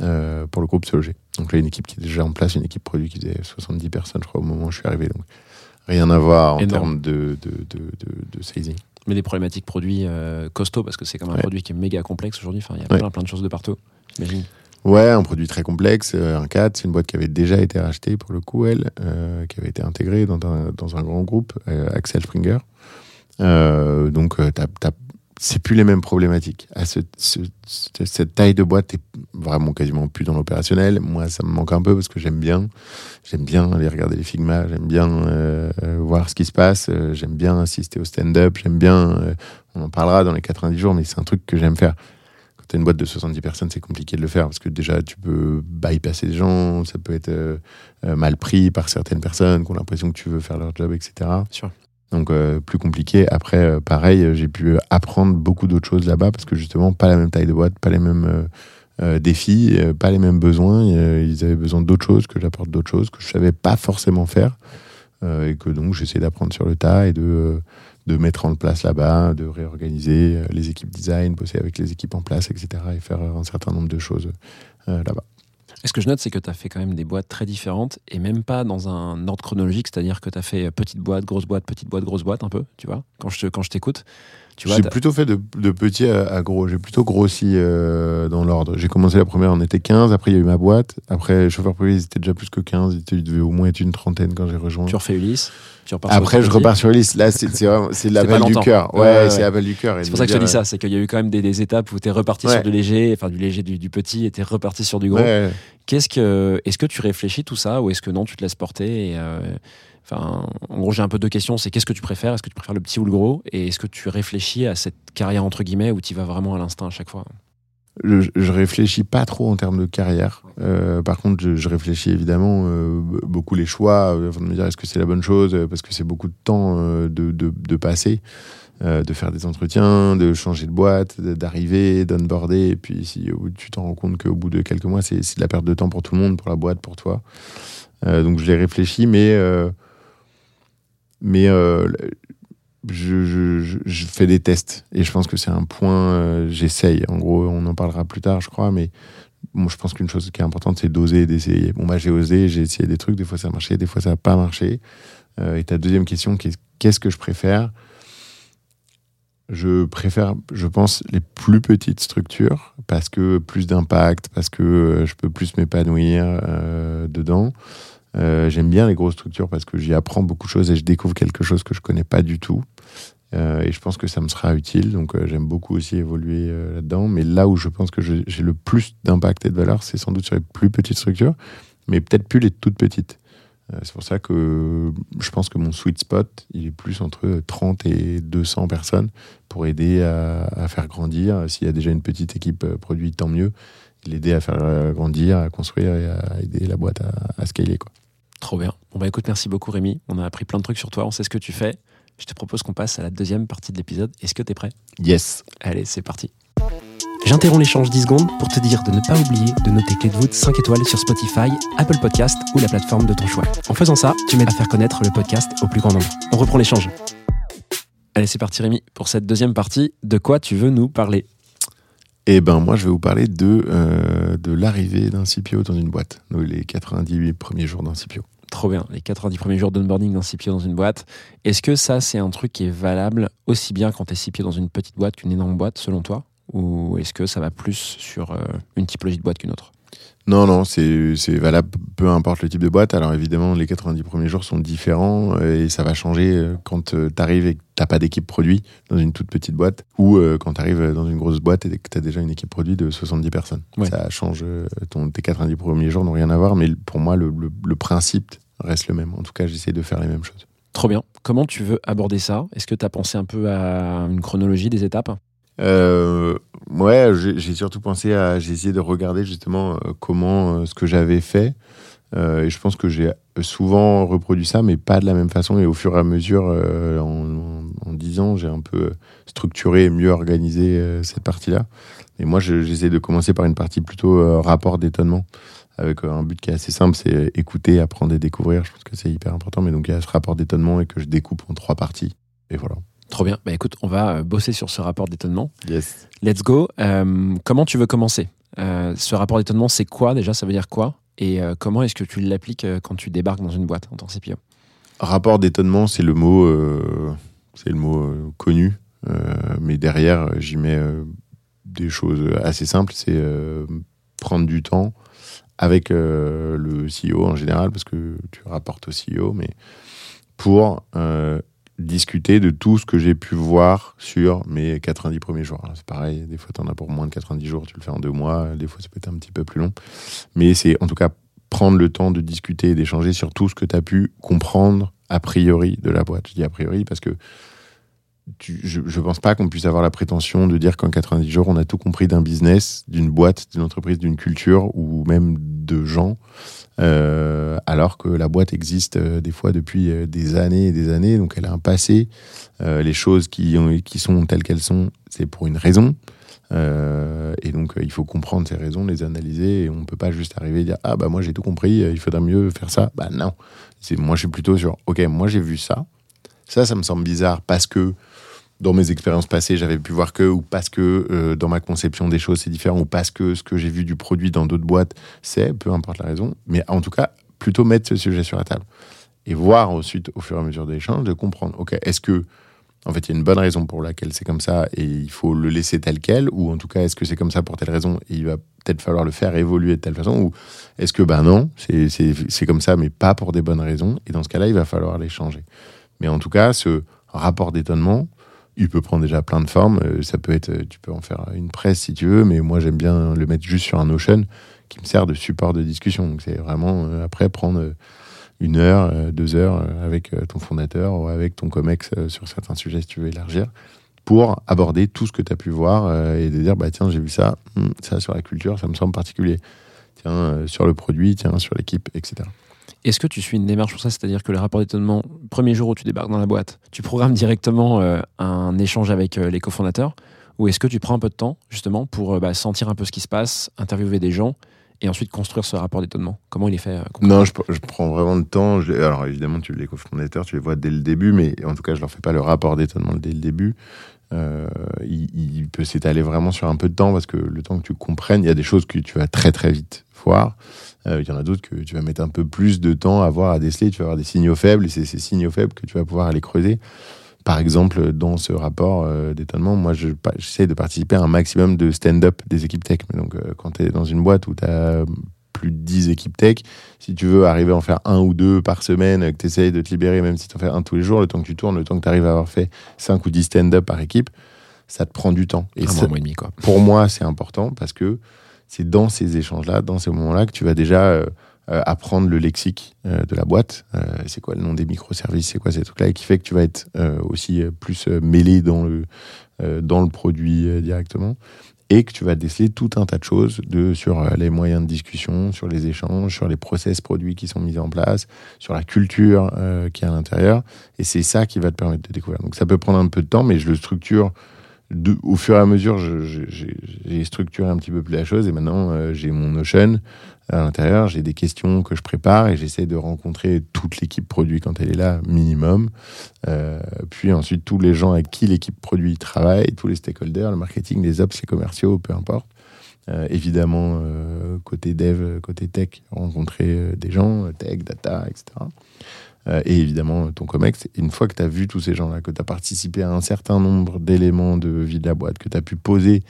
euh, pour le groupe Se Loger. Donc là, une équipe qui est déjà en place, une équipe produit qui faisait 70 personnes, je crois, au moment où je suis arrivé. Donc rien à voir en termes de, de, de, de, de sizing. Mais des problématiques produits euh, costauds parce que c'est comme un Ouais. produit qui est méga complexe aujourd'hui. Enfin, il y a Ouais. plein, plein de choses de partout. J'imagine. Ouais, un produit très complexe, euh, un 4, c'est une boîte qui avait déjà été rachetée pour le coup, elle, euh, qui avait été intégrée dans un, dans un grand groupe, euh, Axel Springer. Donc, c'est plus les mêmes problématiques. À ce- ce- ce- cette taille de boîte, t'es vraiment quasiment plus dans l'opérationnel. Moi, ça me manque un peu parce que j'aime bien. J'aime bien aller regarder les Figma, j'aime bien voir ce qui se passe, euh, j'aime bien assister au stand-up, j'aime bien. euh, on en parlera dans les 90 jours, mais c'est un truc que j'aime faire quand tu as une boîte de 70 personnes, c'est compliqué de le faire parce que déjà, tu peux bypasser des gens, ça peut être euh, mal pris par certaines personnes qui ont l'impression que tu veux faire leur job, etc. Sûr. Donc, euh, plus compliqué. Après, euh, pareil, j'ai pu apprendre beaucoup d'autres choses là-bas parce que justement, pas la même taille de boîte, pas les mêmes euh, défis, pas les mêmes besoins. Ils avaient besoin d'autres choses, que j'apporte d'autres choses, que je savais pas forcément faire. Euh, et que donc, j'essaie d'apprendre sur le tas et de. euh, de mettre en place là-bas, de réorganiser euh, les équipes design, bosser avec les équipes en place, etc. et faire un certain nombre de choses là-bas. Et ce que je note, c'est que tu as fait quand même des boîtes très différentes et même pas dans un ordre chronologique, c'est-à-dire que tu as fait petite boîte, grosse boîte, petite boîte, grosse boîte un peu, tu vois, quand je quand je t'écoute. Tu vois, J'ai plutôt fait de, de petit à, gros. J'ai plutôt grossi euh, dans l'ordre. J'ai commencé la première, on était 15. Après, il y a eu ma boîte. Après, chauffeur privé, ils étaient déjà plus que 15. Ils devaient au moins être une trentaine quand j'ai rejoint. tu refais Ulysse, tu Après, je repars sur Ulysse. Là, c'est l'appel du cœur. Ouais, c'est l'appel du cœur. C'est pour ça que je te dis ça, c'est qu'il y a eu quand même des, des étapes où tu es reparti Ouais. sur du léger, enfin du léger, du, du petit, et tu es reparti sur du gros. Ouais. Qu'est-ce que, est-ce que tu réfléchis tout ça ou est-ce que non, tu te laisses porter et, euh, En gros, j'ai un peu deux questions. C'est qu'est-ce que tu préfères? Est-ce que tu préfères le petit ou le gros? Et est-ce que tu réfléchis à cette carrière entre guillemets où tu vas vraiment à l'instinct à chaque fois? Je, je réfléchis pas trop en termes de carrière. Euh, par contre, je, réfléchis évidemment euh, beaucoup les choix euh, avant de me dire est-ce que c'est la bonne chose parce que c'est beaucoup de temps de, passer, de faire des entretiens, de changer de boîte, d'arriver, d'onboarder. Et puis, si tu t'en rends compte qu'au bout de quelques mois, c'est de la perte de temps pour tout le monde, pour la boîte, pour toi. Donc, je l'ai réfléchi, mais mais euh, je, fais des tests et je pense que c'est un point, euh, j'essaye. En gros, on en parlera plus tard, je crois, mais je pense qu'une chose qui est importante, c'est d'oser d'essayer. Bon, bah, j'ai osé, j'ai essayé des trucs, des fois ça a marché, des fois ça n'a pas marché. Euh, et ta deuxième question, qu'est-ce que je préfère? Je préfère, je pense, les plus petites structures parce que plus d'impact, parce que je peux plus m'épanouir dedans. Euh, J'aime bien les grosses structures parce que j'y apprends beaucoup de choses et je découvre quelque chose que je connais pas du tout. Euh, et je pense que ça me sera utile. Donc euh, j'aime beaucoup aussi évoluer là-dedans. Mais là où je pense que j'ai le plus d'impact et de valeur, c'est sans doute sur les plus petites structures, mais peut-être plus les toutes petites. C'est pour ça que je pense que mon sweet spot, il est plus entre 30 et 200 personnes pour aider à, à faire grandir. S'il y a déjà une petite équipe euh, produit, tant mieux. L'aider à faire euh, grandir, à construire et à aider la boîte à, à scaler. Quoi. Trop bien. Bon bah écoute, merci beaucoup Rémi. On a appris plein de trucs sur toi, on sait ce que tu fais. Je te propose qu'on passe à la deuxième partie de l'épisode. Est-ce que tu es prêt? Yes. Allez, c'est parti. J'interromps l'échange 10 secondes pour te dire de ne pas oublier de noter Clé de voûte 5 étoiles sur Spotify, Apple Podcast ou la plateforme de ton choix. En faisant ça, tu m'aides à faire connaître le podcast au plus grand nombre. On reprend l'échange. Allez, c'est parti Rémi. Pour cette deuxième partie, de quoi tu veux nous parler? Eh ben moi je vais vous parler de, euh, de l'arrivée d'un CPO dans une boîte, les 98 premiers jours d'un CPO. Trop bien, les 90 premiers jours d'onboarding d'un CPO dans une boîte. Est-ce que ça, c'est un truc qui est valable aussi bien quand tu es CPO dans une petite boîte qu'une énorme boîte, selon toi? Ou est-ce que ça va plus sur euh, une typologie de boîte qu'une autre? Non, non, c'est valable peu importe le type de boîte. Alors évidemment, les 90 premiers jours sont différents euh, et ça va changer euh, quand tu arrives et que tu pas d'équipe produit dans une toute petite boîte ou euh, quand tu arrives dans une grosse boîte et que tu as déjà une équipe produit de 70 personnes. Ouais. Ça change. euh, Ton, tes 90 premiers jours n'ont rien à voir, mais pour moi, le, le- le principe reste le même. En tout cas, j'essaie de faire les mêmes choses. Trop bien. Comment tu veux aborder ça? Est-ce que tu as pensé un peu à une chronologie des étapes? Euh, ouais, j'ai surtout pensé à. J'ai essayé de regarder justement euh, comment euh, ce que j'avais fait. Euh, et je pense que j'ai souvent reproduit ça, mais pas de la même façon. Et au fur et à mesure, euh, en, 10 ans, j'ai un peu structuré et mieux organisé euh, cette partie-là. Et moi, je- j'essaie de commencer par une partie plutôt euh, rapport d'étonnement, avec euh, un but qui est assez simple, c'est écouter, apprendre et découvrir. Je pense que c'est hyper important. Mais donc, il y a ce rapport d'étonnement et que je découpe en trois parties. Et voilà. Trop bien. Bah écoute, on va euh, bosser sur ce rapport d'étonnement. Yes. Let's go. Euh, comment tu veux commencer? Euh, Ce rapport d'étonnement, c'est quoi déjà? Ça veut dire quoi? Et euh, comment est-ce que tu l'appliques quand tu débarques dans une boîte en tant que CPO Rapport d'étonnement, c'est le mot, c'est le mot connu, mais derrière, j'y mets des choses assez simples. C'est prendre du temps avec le CEO en général, parce que tu rapportes au CEO, mais pour euh, discuter de tout ce que j'ai pu voir sur mes 90 premiers jours. C'est pareil, des fois, tu en as pour moins de 90 jours, tu le fais en deux mois, des fois, ça peut être un petit peu plus long. Mais c'est en tout cas prendre le temps de discuter et d'échanger sur tout ce que tu as pu comprendre a priori de la boîte. Je dis a priori parce que je ne pense pas qu'on puisse avoir la prétention de dire qu'en 90 jours, on a tout compris d'un business, d'une boîte, d'une entreprise, d'une culture ou même de gens, euh, alors que la boîte existe euh, des fois depuis euh, des années et des années, donc elle a un passé. Les choses qui, ont- qui sont telles qu'elles sont, c'est pour une raison. Et donc, il faut comprendre ces raisons, les analyser, et on ne peut pas juste arriver et dire Ah, bah moi j'ai tout compris, il faudrait mieux faire ça. Bah non. Moi, je suis plutôt sur Ok, moi j'ai vu ça. Ça, ça me semble bizarre parce que dans mes expériences passées, j'avais pu voir que, ou parce que euh, dans ma conception des choses, c'est différent, ou parce que ce que j'ai vu du produit dans d'autres boîtes, c'est, peu importe la raison. Mais en tout cas, plutôt mettre ce sujet sur la table. Et voir ensuite, au fur et à mesure de l'échange, de comprendre Ok, est-ce que En fait, il y a une bonne raison pour laquelle c'est comme ça et il faut le laisser tel quel, ou en tout cas, est-ce que c'est comme ça pour telle raison et il va peut-être falloir le faire évoluer de telle façon, ou est-ce que, ben non, c'est- comme ça, mais pas pour des bonnes raisons, et dans ce cas-là, il va falloir les changer. Mais en tout cas, ce rapport d'étonnement, il peut prendre déjà plein de formes. Euh, Ça peut être, euh, tu peux en faire une presse si tu veux, mais moi j'aime bien le mettre juste sur un Notion qui me sert de support de discussion. Donc c'est vraiment euh, après prendre une heure, deux heures avec ton fondateur ou avec ton comex sur certains sujets si tu veux élargir pour aborder tout ce que tu as pu voir et de dire bah tiens j'ai vu ça, hum, ça sur la culture ça me semble particulier. Tiens sur le produit, tiens sur l'équipe, etc. Est-ce que tu suis une démarche pour ça C'est-à-dire que le rapport d'étonnement, premier jour où tu débarques dans la boîte, tu programmes directement euh, un échange avec euh, les cofondateurs Ou est-ce que tu prends un peu de temps, justement, pour euh, bah, sentir un peu ce qui se passe, interviewer des gens et ensuite construire ce rapport d'étonnement? Comment il est fait Non, je, prends vraiment le temps. Alors évidemment, tu les cofondateurs, tu les vois dès le début, mais en tout cas, je leur fais pas le rapport d'étonnement dès le début. Il, il peut s'étaler vraiment sur un peu de temps parce que le temps que tu comprennes, il y a des choses que tu vas très très vite voir. Euh, il y en a d'autres que tu vas mettre un peu plus de temps à voir, à déceler. Tu vas avoir des signaux faibles et c'est ces signaux faibles que tu vas pouvoir aller creuser. Par exemple, dans ce rapport euh, d'étonnement, moi, j'essaie de participer à un maximum de stand-up des équipes tech. Donc, euh, quand tu es dans une boîte où tu as plus de 10 équipes tech, si tu veux arriver à en faire un ou deux par semaine, que tu essayes de te libérer, même si tu en fais un tous les jours, le temps que tu tournes, le temps que tu arrives à avoir fait 5 ou 10 stand-up par équipe, ça te prend du temps. Et Un ça- mois et demi, quoi. pour moi, c'est important parce que c'est dans ces échanges-là, dans ces moments-là, que tu vas déjà euh, euh, apprendre le lexique euh, de la boîte. C'est quoi le nom des microservices C'est quoi ces trucs-là Et qui fait que tu vas être aussi plus mêlé dans le, dans le produit directement. Et que tu vas déceler tout un tas de choses de, sur les moyens de discussion, sur les échanges, sur les process produits qui sont mis en place, sur la culture euh, qui est à l'intérieur. Et c'est ça qui va te permettre de découvrir. Donc ça peut prendre un peu de temps, mais je le structure au fur et à mesure, j'ai structuré un petit peu plus la chose et maintenant euh, j'ai mon Notion à l'intérieur, j'ai des questions que je prépare et j'essaie de rencontrer toute l'équipe produit quand elle est là, minimum. Euh, puis ensuite, tous les gens avec qui l'équipe produit travaille, tous les stakeholders, le marketing, les ops, les commerciaux, peu importe. Euh, évidemment, côté dev, côté tech, rencontrer des gens, tech, data, etc. Euh, et évidemment, ton COMEX. Une fois que tu as vu tous ces gens-là, que tu as participé à un certain nombre d'éléments de vie de la boîte, que tu as pu poser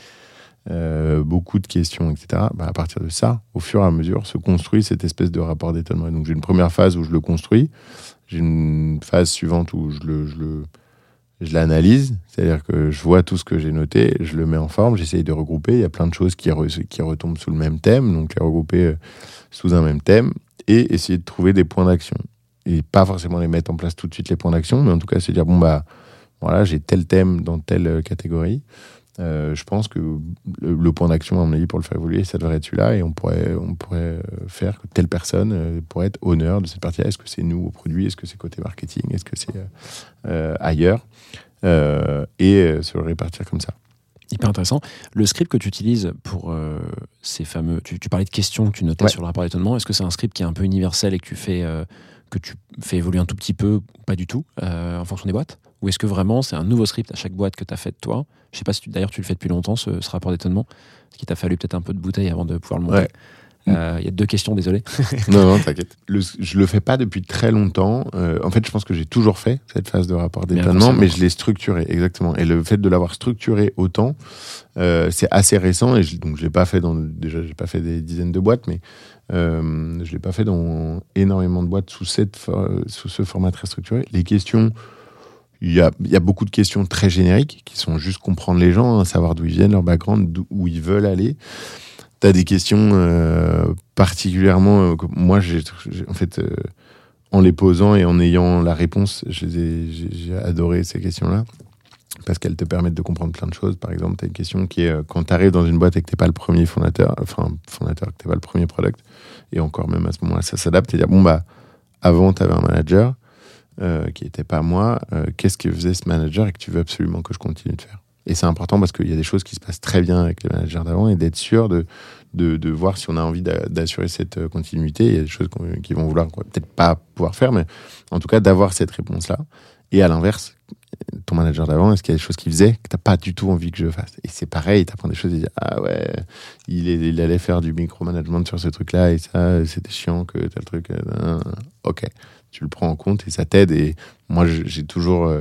euh, beaucoup de questions, etc., bah, à partir de ça, au fur et à mesure, se construit cette espèce de rapport d'étonnement. Donc j'ai une première phase où je le construis, j'ai une phase suivante où je le, je l'analyse, c'est-à-dire que je vois tout ce que j'ai noté, je le mets en forme, j'essaye de regrouper. Il y a plein de choses qui, qui retombent sous le même thème, donc les regrouper euh, sous un même thème et essayer de trouver des points d'action. Et pas forcément les mettre en place tout de suite, les points d'action, mais en tout cas se dire bon, bah voilà, j'ai tel thème dans telle euh, catégorie. Euh, je pense que le, le point d'action, à mon avis, pour le faire évoluer, ça devrait être celui-là. Et on pourrait, on pourrait euh, faire que telle personne pourrait être honneur de cette partie-là. Est-ce que c'est nous au produit? Est-ce que c'est côté marketing? Est-ce que c'est euh, ailleurs? Euh, Et se répartir comme ça. Hyper intéressant. Le script que tu utilises pour ces fameux. Tu, tu parlais de questions que tu notais Ouais. sur le rapport d'étonnement. Est-ce que c'est un script qui est un peu universel et que tu fais, que tu fais évoluer un tout petit peu, pas du tout, euh, en fonction des boîtes? Ou est-ce que vraiment c'est un nouveau script à chaque boîte que tu as fait toi? Je sais pas si d'ailleurs tu le fais depuis longtemps, ce, ce rapport d'étonnement. Parce qu'il t'a fallu peut-être un peu de bouteille avant de pouvoir le. Ouais. Euh, Il y a deux questions, désolé. *laughs* non, non, t'inquiète. Je le fais pas depuis très longtemps. Euh, en fait, je pense que j'ai toujours fait cette phase de rapport d'étonnement, mais je l'ai structuré, exactement. Et le fait de l'avoir structuré autant, euh, c'est assez récent. Et je, donc, je l'ai pas fait dans déjà, j'ai pas fait des dizaines de boîtes, mais je l'ai pas fait dans énormément de boîtes sous cette sous ce format très structuré. Les questions. Il y, a, il y a beaucoup de questions très génériques qui sont juste comprendre les gens, hein, savoir d'où ils viennent, leur background, où ils veulent aller. Tu as des questions euh, particulièrement. euh, moi, en fait, euh, en les posant et en ayant la réponse, j'ai, adoré ces questions-là. Parce qu'elles te permettent de comprendre plein de choses. Par exemple, tu as une question qui est quand tu arrives dans une boîte et que tu pas le premier fondateur, enfin, fondateur, que tu pas le premier product, et encore même à ce moment-là, ça s'adapte et dire bon, bah, avant, tu avais un manager qui n'était pas moi. qu'est-ce que faisait ce manager et que tu veux absolument que je continue de faire? Et c'est important parce qu'il y a des choses qui se passent très bien avec les managers d'avant et d'être sûr de, de, voir si on a envie d'a- d'assurer cette euh, continuité. Il y a des choses qu'ils vont vouloir peut-être pas pouvoir faire, mais en tout cas d'avoir cette réponse-là. Et à l'inverse, ton manager d'avant, est-ce qu'il y a des choses qu'il faisait que t'as pas du tout envie que je fasse? Et c'est pareil, tu apprends des choses et dis ah ouais, il, allait faire du micromanagement sur ce truc-là et ça, c'était chiant que tel truc. euh, ok, tu le prends en compte et ça t'aide. Et moi, j'ai toujours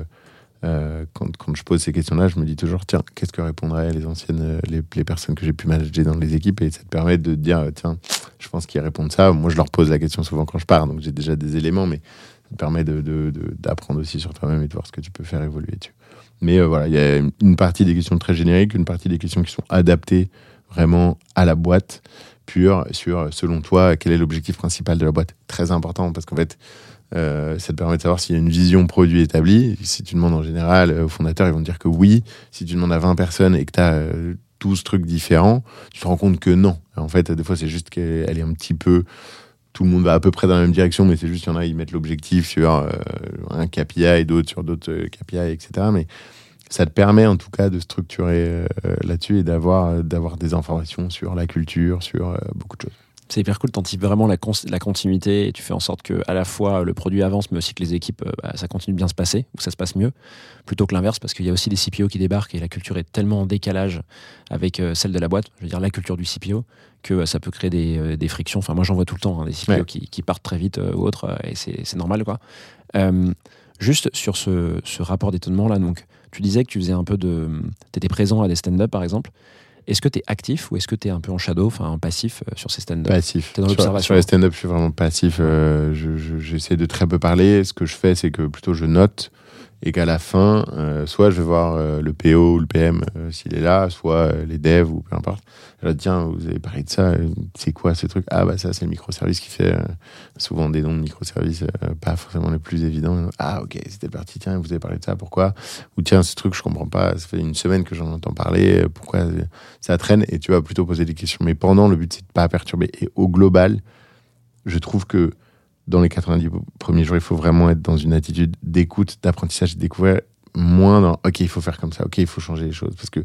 euh, quand, je pose ces questions-là, je me dis toujours, tiens, qu'est-ce que répondraient les anciennes, les, personnes que j'ai pu manager dans les équipes? Et ça te permet de dire, euh, tiens, je pense qu'ils répondent ça. Moi, je leur pose la question souvent quand je pars, donc j'ai déjà des éléments, mais ça te permet d'apprendre aussi sur toi-même et de voir ce que tu peux faire évoluer dessus. Mais euh, voilà, il y a une partie des questions très génériques, une partie des questions qui sont adaptées vraiment à la boîte pure sur, selon toi, quel est l'objectif principal de la boîte? Très important parce qu'en fait, euh, ça te permet de savoir s'il y a une vision produit établie. Si tu demandes en général euh, aux fondateurs, ils vont te dire que oui. Si tu demandes à 20 personnes et que tu as 12 trucs différents, tu te rends compte que non. En fait, des fois, c'est juste qu'elle est un petit peu. Tout le monde va à peu près dans la même direction, mais c'est juste qu'il y en a, ils mettent l'objectif sur euh, un KPI et d'autres sur d'autres KPI, etc. Mais ça te permet en tout cas de structurer là-dessus et d'avoir des informations sur la culture, sur beaucoup de choses. C'est hyper cool, t'anticipes vraiment la, la continuité et tu fais en sorte que à la fois le produit avance, mais aussi que les équipes, euh, bah, ça continue de bien se passer, ou ça se passe mieux, plutôt que l'inverse, parce qu'il y a aussi des CPO qui débarquent et la culture est tellement en décalage avec euh, celle de la boîte, je veux dire la culture du CPO, que euh, ça peut créer des, des frictions. Enfin, moi j'en vois tout le temps, hein, des CPO Ouais. qui, qui partent très vite euh, ou autre, et c'est normal, quoi. Euh, juste sur ce, ce rapport d'étonnement là, donc tu disais que tu faisais un peu de. Tu étais présent à des stand-up par exemple. Est-ce que tu es actif ou est-ce que tu es un peu en shadow, enfin en passif euh, sur ces stand-up? Passif. T'es dans Sur- l'observation. Sur les stand-up, je suis vraiment passif. euh, je- je- J'essaie de très peu parler. Ce que je fais, c'est que plutôt je note et qu'à la fin, euh, soit je vais voir euh, le PO ou le PM euh, s'il est là, soit les devs ou peu importe. Je leur dis, tiens, vous avez parlé de ça, c'est quoi ce truc? Ah, bah ça, c'est le microservice qui fait souvent des noms de microservices pas forcément les plus évidents. Ah, ok, c'était parti, tiens, vous avez parlé de ça, pourquoi? Ou tiens, ce truc, je comprends pas, ça fait une semaine que j'en entends parler, pourquoi ça traîne? Et tu vas plutôt poser des questions. Mais pendant, le but, c'est de pas perturber. Et au global, je trouve que dans les 90 premiers jours, il faut vraiment être dans une attitude d'écoute, d'apprentissage, de découvrir moins dans OK, il faut faire comme ça, OK, il faut changer les choses. Parce que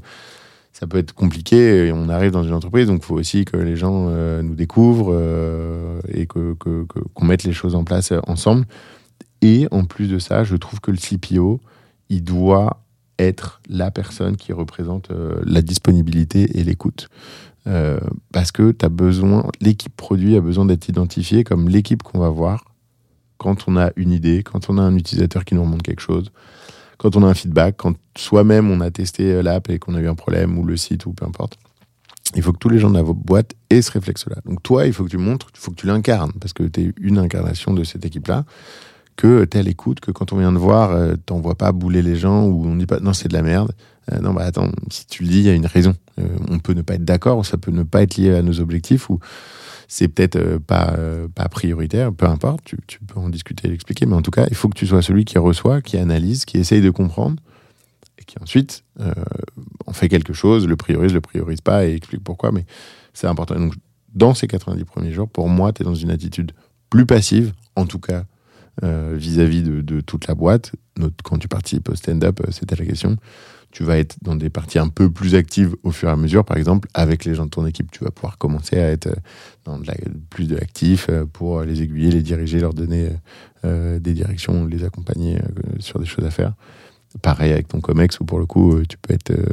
ça peut être compliqué et on arrive dans une entreprise, donc il faut aussi que les gens euh, nous découvrent euh, et que, que- que- qu'on mette les choses en place euh, ensemble. Et en plus de ça, je trouve que le CPO, il doit être la personne qui représente la disponibilité et l'écoute. Euh, parce que tu besoin, l'équipe produit a besoin d'être identifiée comme l'équipe qu'on va voir quand on a une idée, quand on a un utilisateur qui nous remonte quelque chose, quand on a un feedback, quand soi-même on a testé euh, l'app et qu'on a eu un problème ou le site ou peu importe. Il faut que tous les gens de la boîte aient ce réflexe-là. Donc toi, il faut que tu montres, il faut que tu l'incarnes parce que tu es une incarnation de cette équipe-là que telle écoute, que quand on vient de voir, euh, t'envoies pas bouler les gens ou on dit pas non c'est de la merde. Euh, non bah attends, si tu le dis, il y a une raison. Euh, on peut ne pas être d'accord ou ça peut ne pas être lié à nos objectifs ou c'est peut-être euh, pas prioritaire, peu importe. Tu, peux en discuter et l'expliquer, mais en tout cas, il faut que tu sois celui qui reçoit, qui analyse, qui essaye de comprendre et qui ensuite en fait quelque chose, le priorise, le priorise pas et explique pourquoi. Mais c'est important. Donc dans ces 90 premiers jours, pour moi, tu es dans une attitude plus passive, en tout cas vis-à-vis de, toute la boîte. Quand tu participes au stand-up, c'était la question. Tu vas être dans des parties un peu plus actives au fur et à mesure. Par exemple, avec les gens de ton équipe, tu vas pouvoir commencer à être euh, dans de plus de actifs euh, pour les aiguiller, les diriger, leur donner euh, des directions, les accompagner euh, sur des choses à faire. Pareil avec ton COMEX où pour le coup, euh, tu peux être euh,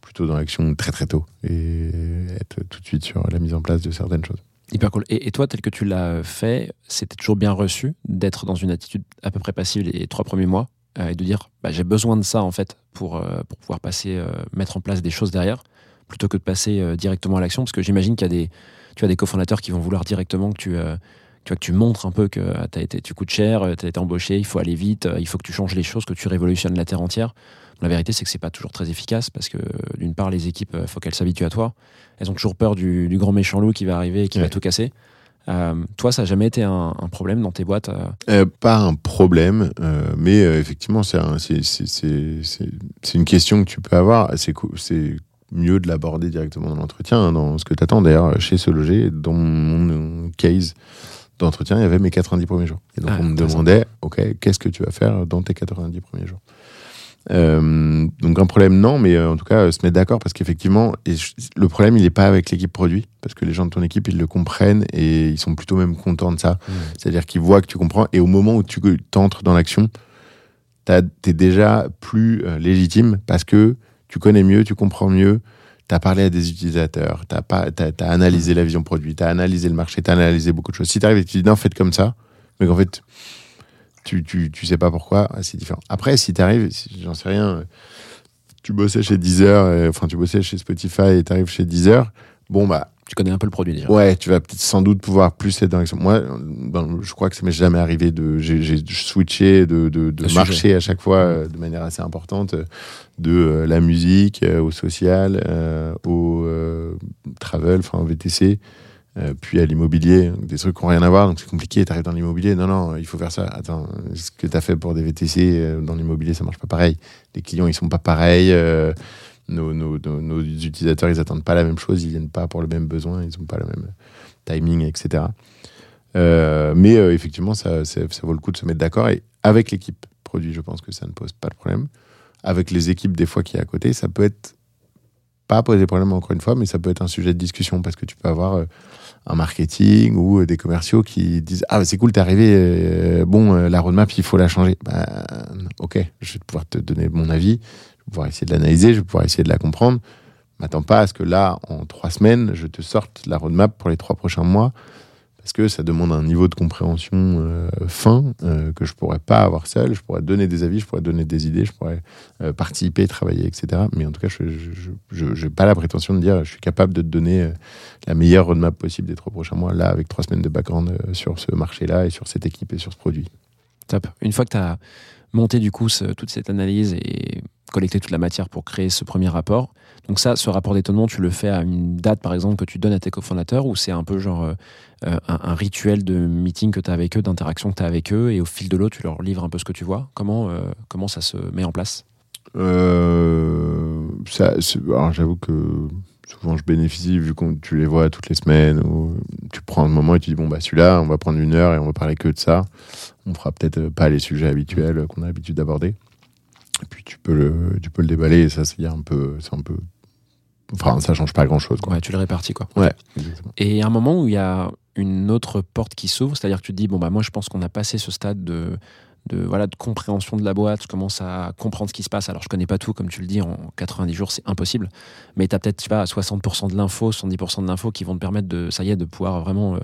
plutôt dans l'action très très tôt et être tout de suite sur la mise en place de certaines choses. Hyper cool. Et, toi, tel que tu l'as fait, c'était toujours bien reçu d'être dans une attitude à peu près passive les trois premiers mois euh, et de dire bah, j'ai besoin de ça en fait pour, euh, pour pouvoir passer, euh, mettre en place des choses derrière plutôt que de passer euh, directement à l'action parce que j'imagine qu'il y a des, tu as des cofondateurs qui vont vouloir directement que tu, euh, tu, vois, que tu montres un peu que euh, t'as été, tu coûtes cher, tu as été embauché, il faut aller vite, euh, il faut que tu changes les choses, que tu révolutionnes la terre entière. La vérité, c'est que c'est pas toujours très efficace parce que d'une part, les équipes, il faut qu'elles s'habituent à toi. Elles ont toujours peur du, du grand méchant loup qui va arriver et qui Ouais. va tout casser. Euh, toi, ça n'a jamais été un, un problème dans tes boîtes euh, Euh, pas un problème, euh, mais effectivement, c'est un- c'est- c'est- c'est- c'est- c'est une question que tu peux avoir. C'est mieux de l'aborder directement dans l'entretien, hein, dans ce que tu attends. D'ailleurs, chez Se Loger, dans mon case d'entretien, il y avait mes 90 premiers jours. Et donc, Ah, on me demandait, OK, qu'est-ce que tu vas faire dans tes 90 premiers jours? Euh, donc un problème non, mais euh, en tout cas euh, se mettre d'accord parce qu'effectivement le problème il n'est pas avec l'équipe produit parce que les gens de ton équipe ils le comprennent et ils sont plutôt même contents de ça. C'est-à-dire qu'ils voient que tu comprends et au moment où tu entres dans l'action, t'es déjà plus légitime parce que tu connais mieux, tu comprends mieux. Tu as parlé à des utilisateurs, tu as, analysé la vision produit, tu as analysé le marché, tu as analysé beaucoup de choses. Si tu arrives et que tu dis non, faites comme ça, mais qu'en fait, tu, tu, tu sais pas pourquoi, c'est différent. Après, si tu arrives, j'en sais rien, euh, tu bossais chez Deezer, et- enfin, tu bossais chez Spotify et tu arrives chez Deezer, bon, bah, Tu connais un peu le produit déjà. Ouais, tu vas peut-être sans doute pouvoir plus être dans l'action. Moi, ben, je crois que ça m'est jamais arrivé de. J'ai switché de, de, de marché sujet. à chaque fois euh, de manière assez importante, euh, de euh, la musique euh, au social, euh, au euh, travel, enfin au VTC, euh, puis à l'immobilier, des trucs qui n'ont rien à voir, donc c'est compliqué. Tu arrives dans l'immobilier, non, non, il faut faire ça. Attends, ce que tu as fait pour des VTC euh, dans l'immobilier, ça marche pas pareil. Les clients, ils sont pas pareils. euh, nos, nos, nos, utilisateurs, ils attendent pas la même chose, ils viennent pas pour le même besoin, ils ont pas le même timing, etc. Mais effectivement, ça, ça, vaut le coup de se mettre d'accord. Et avec l'équipe produit, je pense que ça ne pose pas de problème. Avec les équipes, des fois, qui est à côté, ça peut être pas poser problème encore une fois, mais ça peut être un sujet de discussion parce que tu peux avoir un marketing ou euh, des commerciaux qui disent Ah, bah, c'est cool, t'es arrivé, euh, bon, euh, la roadmap, il faut la changer. Bah, ok, je vais pouvoir te donner mon avis, je vais pouvoir essayer de l'analyser, je vais pouvoir essayer de la comprendre. M'attends pas à ce que là, en trois semaines, je te sorte la roadmap pour les trois prochains mois parce que ça demande un niveau de compréhension euh, fin euh, que je pourrais pas avoir seul. Je pourrais donner des avis, je pourrais donner des idées, je pourrais euh, participer, travailler, etc. Mais en tout cas, je n'ai pas la prétention de dire je suis capable de te donner la meilleure roadmap possible des trois prochains mois, là, avec trois semaines de background sur ce marché-là et sur cette équipe et sur ce produit. Top. Une fois que tu as monté du coup toute cette analyse et collecté toute la matière pour créer ce premier rapport, donc ça, ce rapport d'étonnement, tu le fais à une date par exemple que tu donnes à tes cofondateurs ou c'est un peu genre euh, euh, un, rituel de meeting que tu as avec eux, d'interaction que tu as avec eux et au fil de l'eau, tu leur livres un peu ce que tu vois. Comment, euh, comment ça se met en place? Ça, alors j'avoue que souvent je bénéficie vu que tu les vois toutes les semaines ou tu prends un moment et tu dis bon bah celui-là on va prendre une heure et on va parler que de ça. On fera peut-être pas les sujets habituels qu'on a l'habitude d'aborder et puis tu peux le tu peux le déballer et ça c'est un peu c'est un peu enfin ça change pas grand chose quoi Ouais, tu le répartis quoi. ouais exactement. Et il y a un moment où il y a une autre porte qui s'ouvre, c'est-à-dire que tu te dis, bon, bah, moi, je pense qu'on a passé ce stade de, de, voilà, de compréhension de la boîte, je commence à comprendre ce qui se passe. Alors, je connais pas tout, comme tu le dis, en 90 jours, c'est impossible. Mais tu as peut-être, pas, 60% de l'info, 70% de l'info qui vont te permettre de, ça y est, de pouvoir vraiment euh,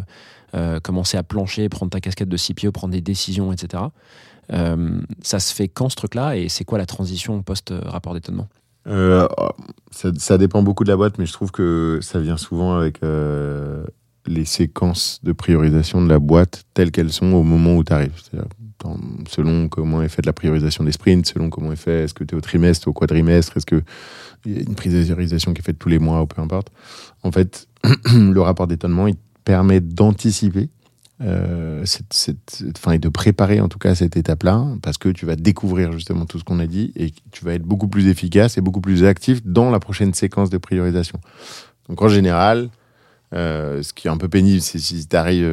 euh, commencer à plancher, prendre ta casquette de CPO, prendre des décisions, etc. Euh, ça se fait quand ce truc-là et c'est quoi la transition post-rapport d'étonnement? Euh, ça, dépend beaucoup de la boîte, mais je trouve que ça vient souvent avec euh, les séquences de priorisation de la boîte telles qu'elles sont au moment où tu arrives. Selon comment est faite la priorisation des sprints, selon comment est fait, est-ce que tu es au trimestre, au quadrimestre, est-ce qu'il y a une priorisation qui est faite tous les mois ou peu importe. En fait, *clears throat* le rapport d'étonnement, il permet d'anticiper euh, cette, cette- et de préparer en tout cas cette étape-là, parce que tu vas découvrir justement tout ce qu'on a dit et tu vas être beaucoup plus efficace et beaucoup plus actif dans la prochaine séquence de priorisation. Donc en général, euh, ce qui est un peu pénible, c'est si tu arrives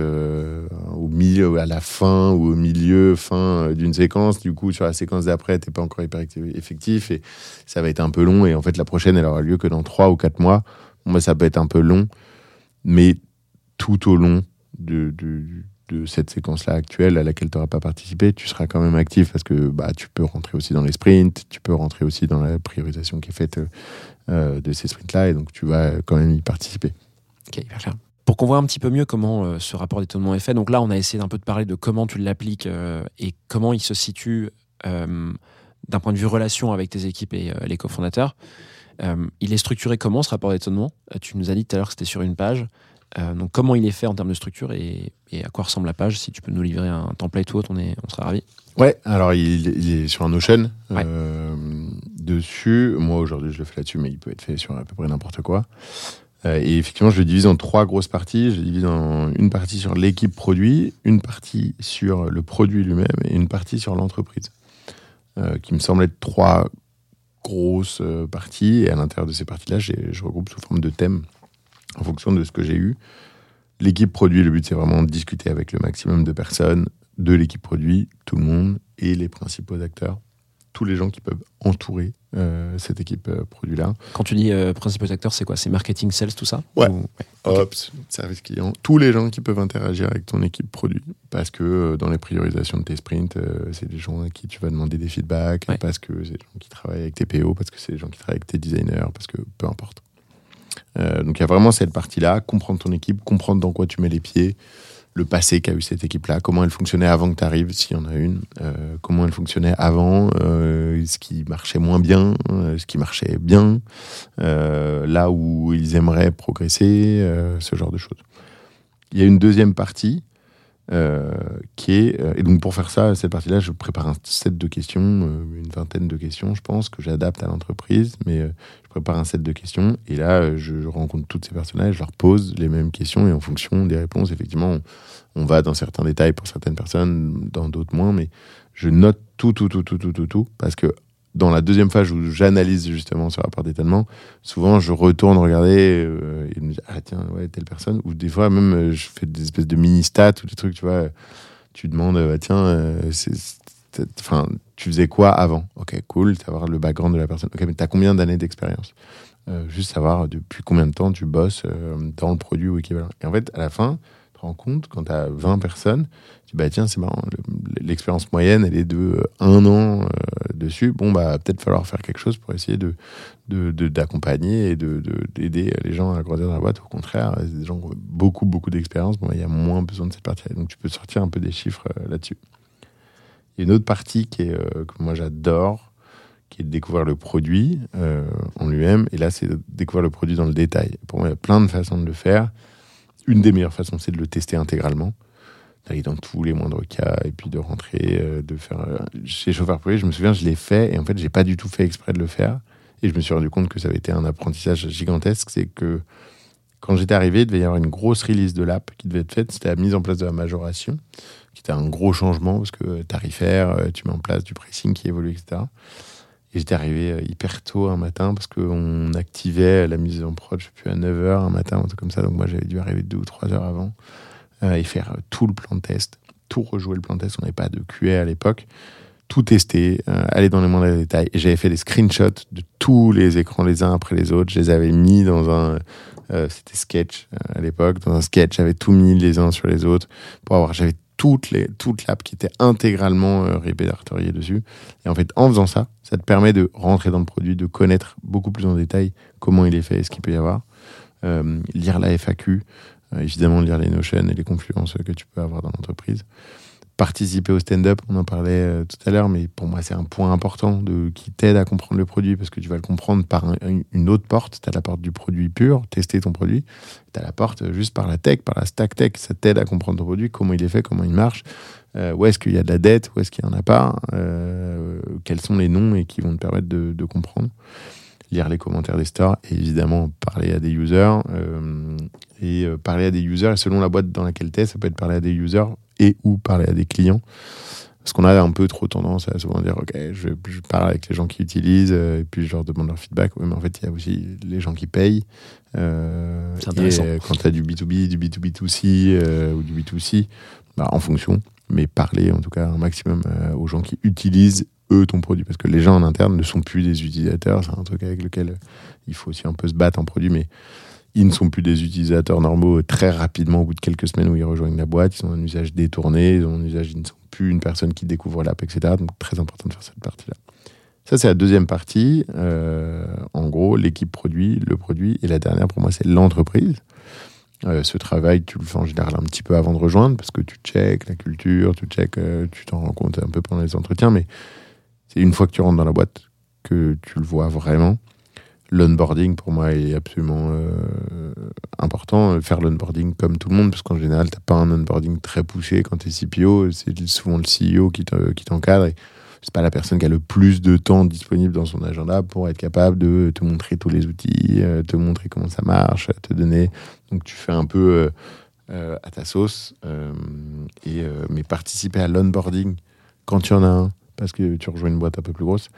au milieu, à la fin ou au milieu, fin euh, d'une séquence, du coup sur la séquence d'après, t'es pas encore hyper effectif et ça va être un peu long. Et en fait, la prochaine, elle aura lieu que dans trois ou quatre mois. Moi, ça peut être un peu long, mais tout au long de, cette séquence-là actuelle à laquelle tu n'auras pas participé, tu seras quand même actif parce que bah, tu peux rentrer aussi dans les sprints, tu peux rentrer aussi dans la priorisation qui est faite euh, de ces sprints-là, et donc tu vas quand même y participer. Ok, hyper. Pour qu'on voit un petit peu mieux comment euh, ce rapport d'étonnement est fait, donc là, on a essayé d'un peu de parler de comment tu l'appliques euh, et comment il se situe d'un point de vue relation avec tes équipes et les cofondateurs. Il est structuré comment ce rapport d'étonnement? Tu nous as dit tout à l'heure que c'était sur une page. Euh, donc comment il est fait en termes de structure et, et à quoi ressemble la page? Si tu peux nous livrer un template ou autre, on, est, on sera ravis. Ouais, alors il, il est sur un Notion. Ouais. Euh, dessus, moi aujourd'hui je le fais là-dessus, mais il peut être fait sur à peu près n'importe quoi. Euh, et effectivement, je le divise en trois grosses parties. Je le divise en une partie sur l'équipe produit, une partie sur le produit lui-même et une partie sur l'entreprise. Qui me semble être trois grosses parties. Et à l'intérieur de ces parties-là, je regroupe sous forme de thèmes en fonction de ce que j'ai eu. L'équipe produit, le but c'est vraiment de discuter avec le maximum de personnes de l'équipe produit, tout le monde et les principaux acteurs, tous les gens qui peuvent entourer euh, cette équipe euh, produit-là. Quand tu dis euh, principaux acteurs, c'est quoi? C'est marketing, sales, tout ça? Ouais. Ou-. Ops, service client, tous les gens qui peuvent interagir avec ton équipe produit. Parce que dans les priorisations de tes sprints, c'est des gens à qui tu vas demander des feedbacks, Ouais. parce que c'est des gens qui travaillent avec tes PO, parce que c'est des gens qui travaillent avec tes designers, parce que peu importe. Euh, donc il y a vraiment cette partie-là, comprendre ton équipe, comprendre dans quoi tu mets les pieds, le passé qu'a eu cette équipe-là, comment elle fonctionnait avant que tu arrives, s'il y en a une, euh, comment elle fonctionnait avant, euh, ce qui marchait moins bien, ce qui marchait bien, là où ils aimeraient progresser, ce genre de choses. Il y a une deuxième partie euh, qui est, euh, et donc pour faire ça, cette partie-là, je prépare un set de questions, euh, une vingtaine de questions, je pense, que j'adapte à l'entreprise, mais je prépare un set de questions, et là, je, rencontre toutes ces personnages, je leur pose les mêmes questions, et en fonction des réponses, effectivement, on, on va dans certains détails pour certaines personnes, dans d'autres moins, mais je note tout, tout, tout, tout, tout, tout, tout, parce que dans la deuxième phase où j'analyse justement ce rapport d'étonnement, souvent je retourne regarder euh, et me dis ah tiens ouais telle personne. Ou des fois même euh, je fais des espèces de mini stats ou des trucs tu vois. Tu demandes bah, tiens euh, enfin tu faisais quoi avant? Ok cool savoir le background de la personne. Ok mais t'as combien d'années d'expérience? Juste savoir depuis combien de temps tu bosses dans le produit ou équivalent. Et en fait à la fin rends compte quand t'as 20 personnes tu dis bah tiens c'est marrant le- l'expérience moyenne elle est de euh, un an euh, dessus. Bon bah peut-être falloir faire quelque chose pour essayer de de- de- d'accompagner et de de- d'aider les gens à grandir dans la boîte. Au contraire c'est des gens ont beaucoup beaucoup d'expérience. Bon bah, il y a moins besoin de cette partie donc tu peux sortir un peu des chiffres euh, là-dessus. Il y a une autre partie qui est euh, que moi j'adore qui est de découvrir le produit euh, en lui-même. Et là c'est de découvrir le produit dans le détail. Pour moi il y a plein de façons de le faire une des meilleures façons c'est de le tester intégralement d'aller dans tous les moindres cas et puis de rentrer, euh, de faire. euh, chez chauffeur privé, je me souviens, je l'ai fait et en fait, j'ai pas du tout fait exprès de le faire. Et je me suis rendu compte que ça avait été un apprentissage gigantesque. C'est que quand j'étais arrivé, il devait y avoir une grosse release de l'app qui devait être faite. C'était la mise en place de la majoration, qui était un gros changement parce que tarifaire, euh, tu mets en place du pricing qui évolue, etc. Et j'étais arrivé euh, hyper tôt un matin parce qu'on activait la mise en prod, je sais plus, à 9h un matin, un truc comme ça. Donc moi, j'avais dû arriver deux ou trois heures avant euh, et faire euh, tout le plan de test, tout rejouer le plan de test. On n'avait pas de QA à l'époque. Tout tester, aller dans les moindres détails. Et j'avais fait des screenshots de tous les écrans les uns après les autres. Je les avais mis dans un. C'était sketch à l'époque. Dans un sketch, j'avais tout mis les uns sur les autres pour avoir. J'avais toute, les, l'app qui était intégralement euh, dessus. Et en fait, en faisant ça, ça te permet de rentrer dans le produit, de connaître beaucoup plus en détail comment il est fait et ce qu'il peut y avoir. Euh, lire la FAQ, euh, évidemment lire les notions et les confluences que tu peux avoir dans l'entreprise. Participer au stand-up, on en parlait euh, tout à l'heure, mais pour moi c'est un point important qui t'aide à comprendre le produit parce que tu vas le comprendre par un- une autre porte. Tu as la porte du produit pur, tester ton produit. Tu as la porte euh, juste par la tech, par la stack tech. Ça t'aide à comprendre ton produit, comment il est fait, comment il marche, euh, où est-ce qu'il y a de la dette, où est-ce qu'il n'y en a pas, quels sont les noms et qui vont te permettre de comprendre. Lire les commentaires des stores et évidemment parler à des users. euh, et euh, parler à des users, et selon la boîte dans laquelle tu es, ça peut être parler à des users et ou parler à des clients. Parce qu'on a un peu trop tendance à souvent dire, OK, je, je parle avec les gens qui utilisent, euh, et puis je leur demande leur feedback. Oui, mais en fait, il y a aussi les gens qui payent. C'est intéressant. Et quand tu as du B2B, du B2B2C euh, ou du B2C, bah, en fonction, mais parler en tout cas un maximum aux gens qui utilisent ton produit. Parce que les gens en interne ne sont plus des utilisateurs. C'est un truc avec lequel il faut aussi un peu se battre en produit, mais ils ne sont plus des utilisateurs normaux très rapidement au bout de quelques semaines où ils rejoignent la boîte. Ils ont un usage détourné, ils ont un usage, ils ne sont plus une personne qui découvre l'app, etc. Donc très important de faire cette partie-là. Ça, c'est la deuxième partie. Euh, en gros, l'équipe produit, le produit. Et la dernière, pour moi, c'est l'entreprise. Euh, ce travail, tu le fais en général un petit peu avant de rejoindre parce que tu check la culture, tu check, euh, tu t'en rends compte un peu pendant les entretiens. Mais c'est une fois que tu rentres dans la boîte que tu le vois vraiment. L'onboarding, pour moi, est absolument euh, important. Faire l'onboarding comme tout le monde, parce qu'en général, tu n'as pas un onboarding très poussé quand tu es CPO. C'est souvent le CEO qui te- qui t'encadre. et c'est pas la personne qui a le plus de temps disponible dans son agenda pour être capable de te montrer tous les outils, euh, te montrer comment ça marche, te donner. Donc tu fais un peu euh, à ta sauce. mais participer à l'onboarding quand y en a un, parce que tu rejoins une boîte un peu plus grosse,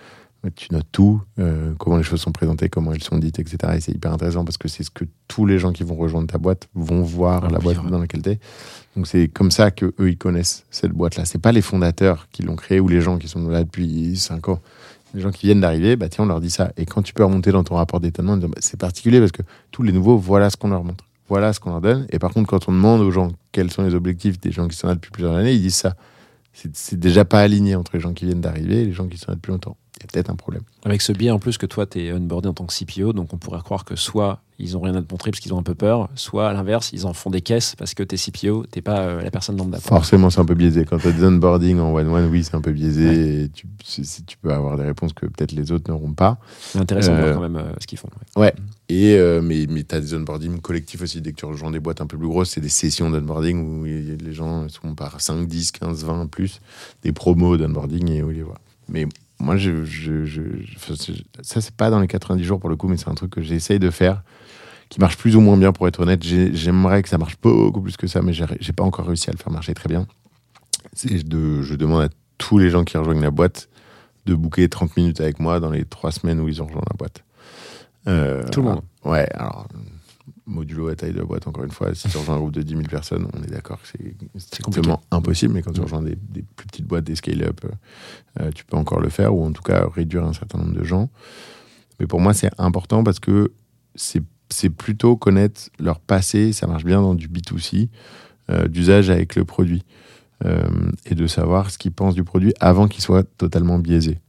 tu notes tout, euh, comment les choses sont présentées, comment elles sont dites, etc. Et c'est hyper intéressant parce que c'est ce que tous les gens qui vont rejoindre ta boîte vont voir Ah, la boîte dans laquelle tu es. Donc c'est comme ça que eux ils connaissent cette boîte-là. C'est pas les fondateurs qui l'ont créée ou les gens qui sont là depuis 5 ans. Les gens qui viennent d'arriver, bah tiens, on leur dit ça. Et quand tu peux remonter dans ton rapport d'étonnement, bah, c'est particulier parce que tous les nouveaux, voilà ce qu'on leur montre. Voilà ce qu'on leur donne. Et par contre, quand on demande aux gens quels sont les objectifs des gens qui sont là depuis plusieurs années, ils disent ça. C'est déjà pas aligné entre les gens qui viennent d'arriver et les gens qui sont là depuis longtemps. Il y a peut-être un problème. Avec ce biais en plus que toi, tu es onboardé en tant que CPO, donc on pourrait croire que soit ils ont rien à te montrer parce qu'ils ont un peu peur, soit à l'inverse, ils en font des caisses parce que tu es CPO, t'es pas euh, la personne lambda. Forcément, c'est un peu biaisé. Quand tu as des onboarding en one-one, oui, c'est un peu biaisé. Et tu, peux avoir des réponses que peut-être les autres n'auront pas. C'est intéressant de Euh, voir quand même euh, ce qu'ils font. ouais. Et, euh, mais mais tu as des onboarding collectifs aussi. Dès que tu rejoins des boîtes un peu plus grosses, c'est des sessions d'onboarding où les gens sont par 5, 10, 15, 20 plus, des promos d'onboarding et où ils les voient. Mais moi, je, je, je- ça, c'est pas dans les 90 jours pour le coup, mais c'est un truc que j'essaye de faire qui marche plus ou moins bien pour être honnête. J'ai- J'aimerais que ça marche beaucoup plus que ça, mais j'ai pas encore réussi à le faire marcher très bien. De, je demande à tous les gens qui rejoignent la boîte de booker 30 minutes avec moi dans les trois semaines où ils ont rejoint la boîte. Euh, Tout le monde. Ouais, alors, modulo à taille de la boîte, encore une fois, si tu rejoins un groupe de 10 000 personnes, on est d'accord que c'est strictement impossible, mais quand tu rejoins des, des plus petites boîtes, des scale-up, euh, euh, tu peux encore le faire, ou en tout cas réduire un certain nombre de gens. Mais pour moi, c'est important parce que c'est c'est plutôt connaître leur passé, ça marche bien dans du B2C, euh, d'usage avec le produit, euh, et de savoir ce qu'ils pensent du produit avant qu'il soit totalement biaisé.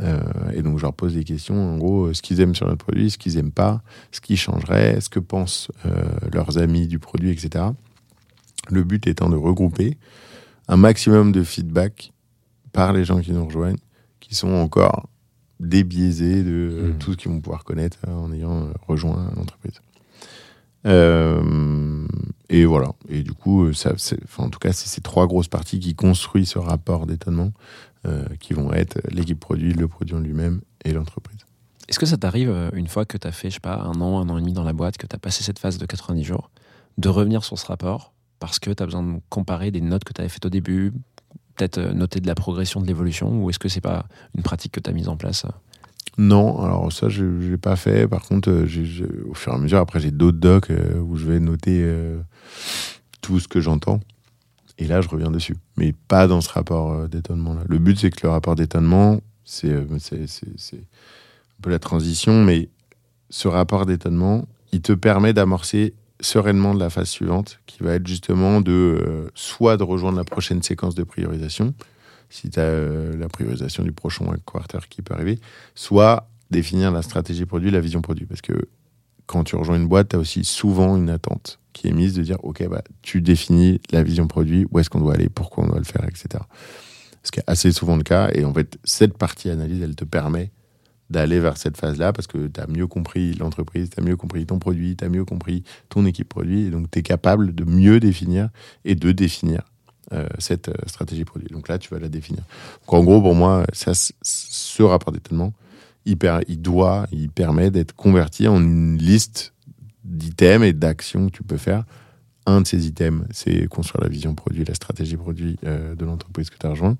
Euh, et donc, je leur pose des questions, en gros, euh, ce qu'ils aiment sur notre produit, ce qu'ils aiment pas, ce qui changerait, ce que pensent euh, leurs amis du produit, etc. Le but étant de regrouper un maximum de feedback par les gens qui nous rejoignent, qui sont encore débiaisés de euh, Mhm. tout ce qu'ils vont pouvoir connaître euh, en ayant rejoint l'entreprise. Et voilà. Et du coup, ça, en tout cas, c'est ces trois grosses parties qui construisent ce rapport d'étonnement, qui vont être l'équipe produit, le produit en lui-même et l'entreprise. Est-ce que ça t'arrive, euh, une fois que tu as fait, je sais pas, un an, un an et demi dans la boîte, que tu as passé cette phase de 90 jours, de revenir sur ce rapport parce que tu as besoin de comparer des notes que tu avais faites au début, peut-être euh, noter de la progression, de l'évolution, ou est-ce que c'est pas une pratique que tu as mise en place euh Non, alors ça, je n'ai pas fait. Par contre, euh, au fur et à mesure, après, j'ai d'autres docs euh, où je vais noter euh, tout ce que j'entends. Et là, je reviens dessus. Mais pas dans ce rapport euh, d'étonnement-là. Le but, c'est que le rapport d'étonnement, c'est euh, c'est un peu la transition, mais ce rapport d'étonnement, il te permet d'amorcer sereinement de la phase suivante, qui va être justement de euh, soit de rejoindre la prochaine séquence de priorisation, si tu as la priorisation du prochain quarter qui peut arriver, soit définir la stratégie produit, la vision produit. Parce que quand tu rejoins une boîte, tu as aussi souvent une attente qui est mise de dire, OK, bah, tu définis la vision produit, où est-ce qu'on doit aller, pourquoi on doit le faire, etc. Ce qui est assez souvent le cas. Et en fait, cette partie analyse, elle te permet d'aller vers cette phase-là parce que tu as mieux compris l'entreprise, tu as mieux compris ton produit, tu as mieux compris ton équipe produit. Et donc, tu es capable de mieux définir et de définir euh, cette euh, stratégie produit. Donc là, tu vas la définir. Donc, en gros, pour moi, ça, ce rapport d'étonnement, il, doit, il permet d'être converti en une liste d'items et d'actions que tu peux faire. Un de ces items, c'est construire la vision produit, la stratégie produit euh, de l'entreprise que tu as rejoint.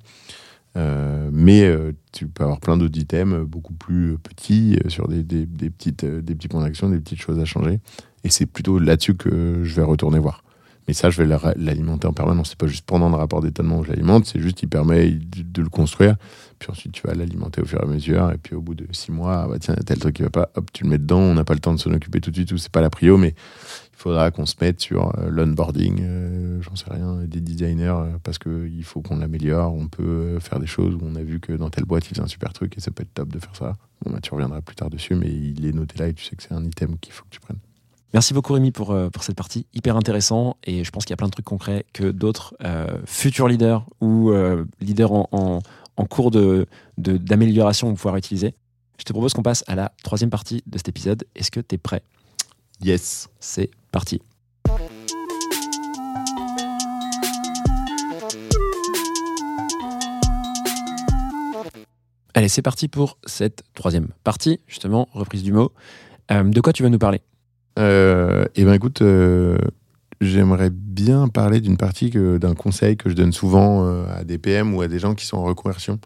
Euh, mais euh, tu peux avoir plein d'autres items beaucoup plus petits sur des, petites, des petits points d'action, des petites choses à changer. Et c'est plutôt là-dessus que je vais retourner voir. Mais ça, je vais la- l'alimenter en permanence. C'est pas juste pendant le rapport d'étonnement où je l'alimente, c'est juste il permet de, le construire. Puis ensuite, tu vas l'alimenter au fur et à mesure. Et puis au bout de six mois, ah bah tiens, tel truc qui va pas, hop, tu le mets dedans. On n'a pas le temps de s'en occuper tout de suite ou c'est pas la prio, mais il faudra qu'on se mette sur euh, l'onboarding, euh, j'en sais rien, des designers, euh, parce qu'il faut qu'on l'améliore. On peut euh, faire des choses où on a vu que dans telle boîte, il faisait un super truc et ça peut être top de faire ça. Bah, tu reviendras plus tard dessus, mais il est noté là et tu sais que c'est un item qu'il faut que tu prennes. Merci beaucoup Rémi pour, euh, pour cette partie, hyper intéressant et je pense qu'il y a plein de trucs concrets que d'autres euh, futurs leaders ou euh, leaders en, en- en cours de- de- d'amélioration vont pouvoir utiliser. Je te propose qu'on passe à la troisième partie de cet épisode. Est-ce que tu es prêt? Yes. C'est parti. Allez, c'est parti pour cette troisième partie, justement, reprise du mot. Euh, de quoi tu vas nous parler? Euh, eh ben écoute, euh, j'aimerais bien parler d'une partie d'un conseil que je donne souvent euh, à des PM ou à des gens qui sont en reconversion,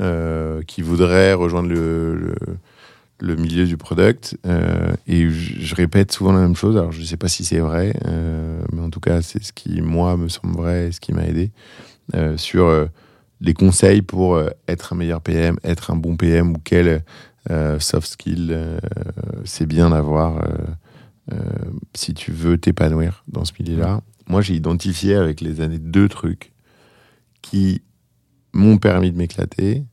euh, qui voudraient rejoindre le, le, milieu du product. et je, répète souvent la même chose. Alors je ne sais pas si c'est vrai, mais en tout cas c'est ce qui moi me semble vrai et ce qui m'a aidé sur les conseils pour être un meilleur PM, être un bon PM ou quel soft skill c'est bien d'avoir. Euh, si tu veux t'épanouir dans ce milieu-là. Moi, j'ai identifié avec les années deux trucs qui m'ont permis de m'éclater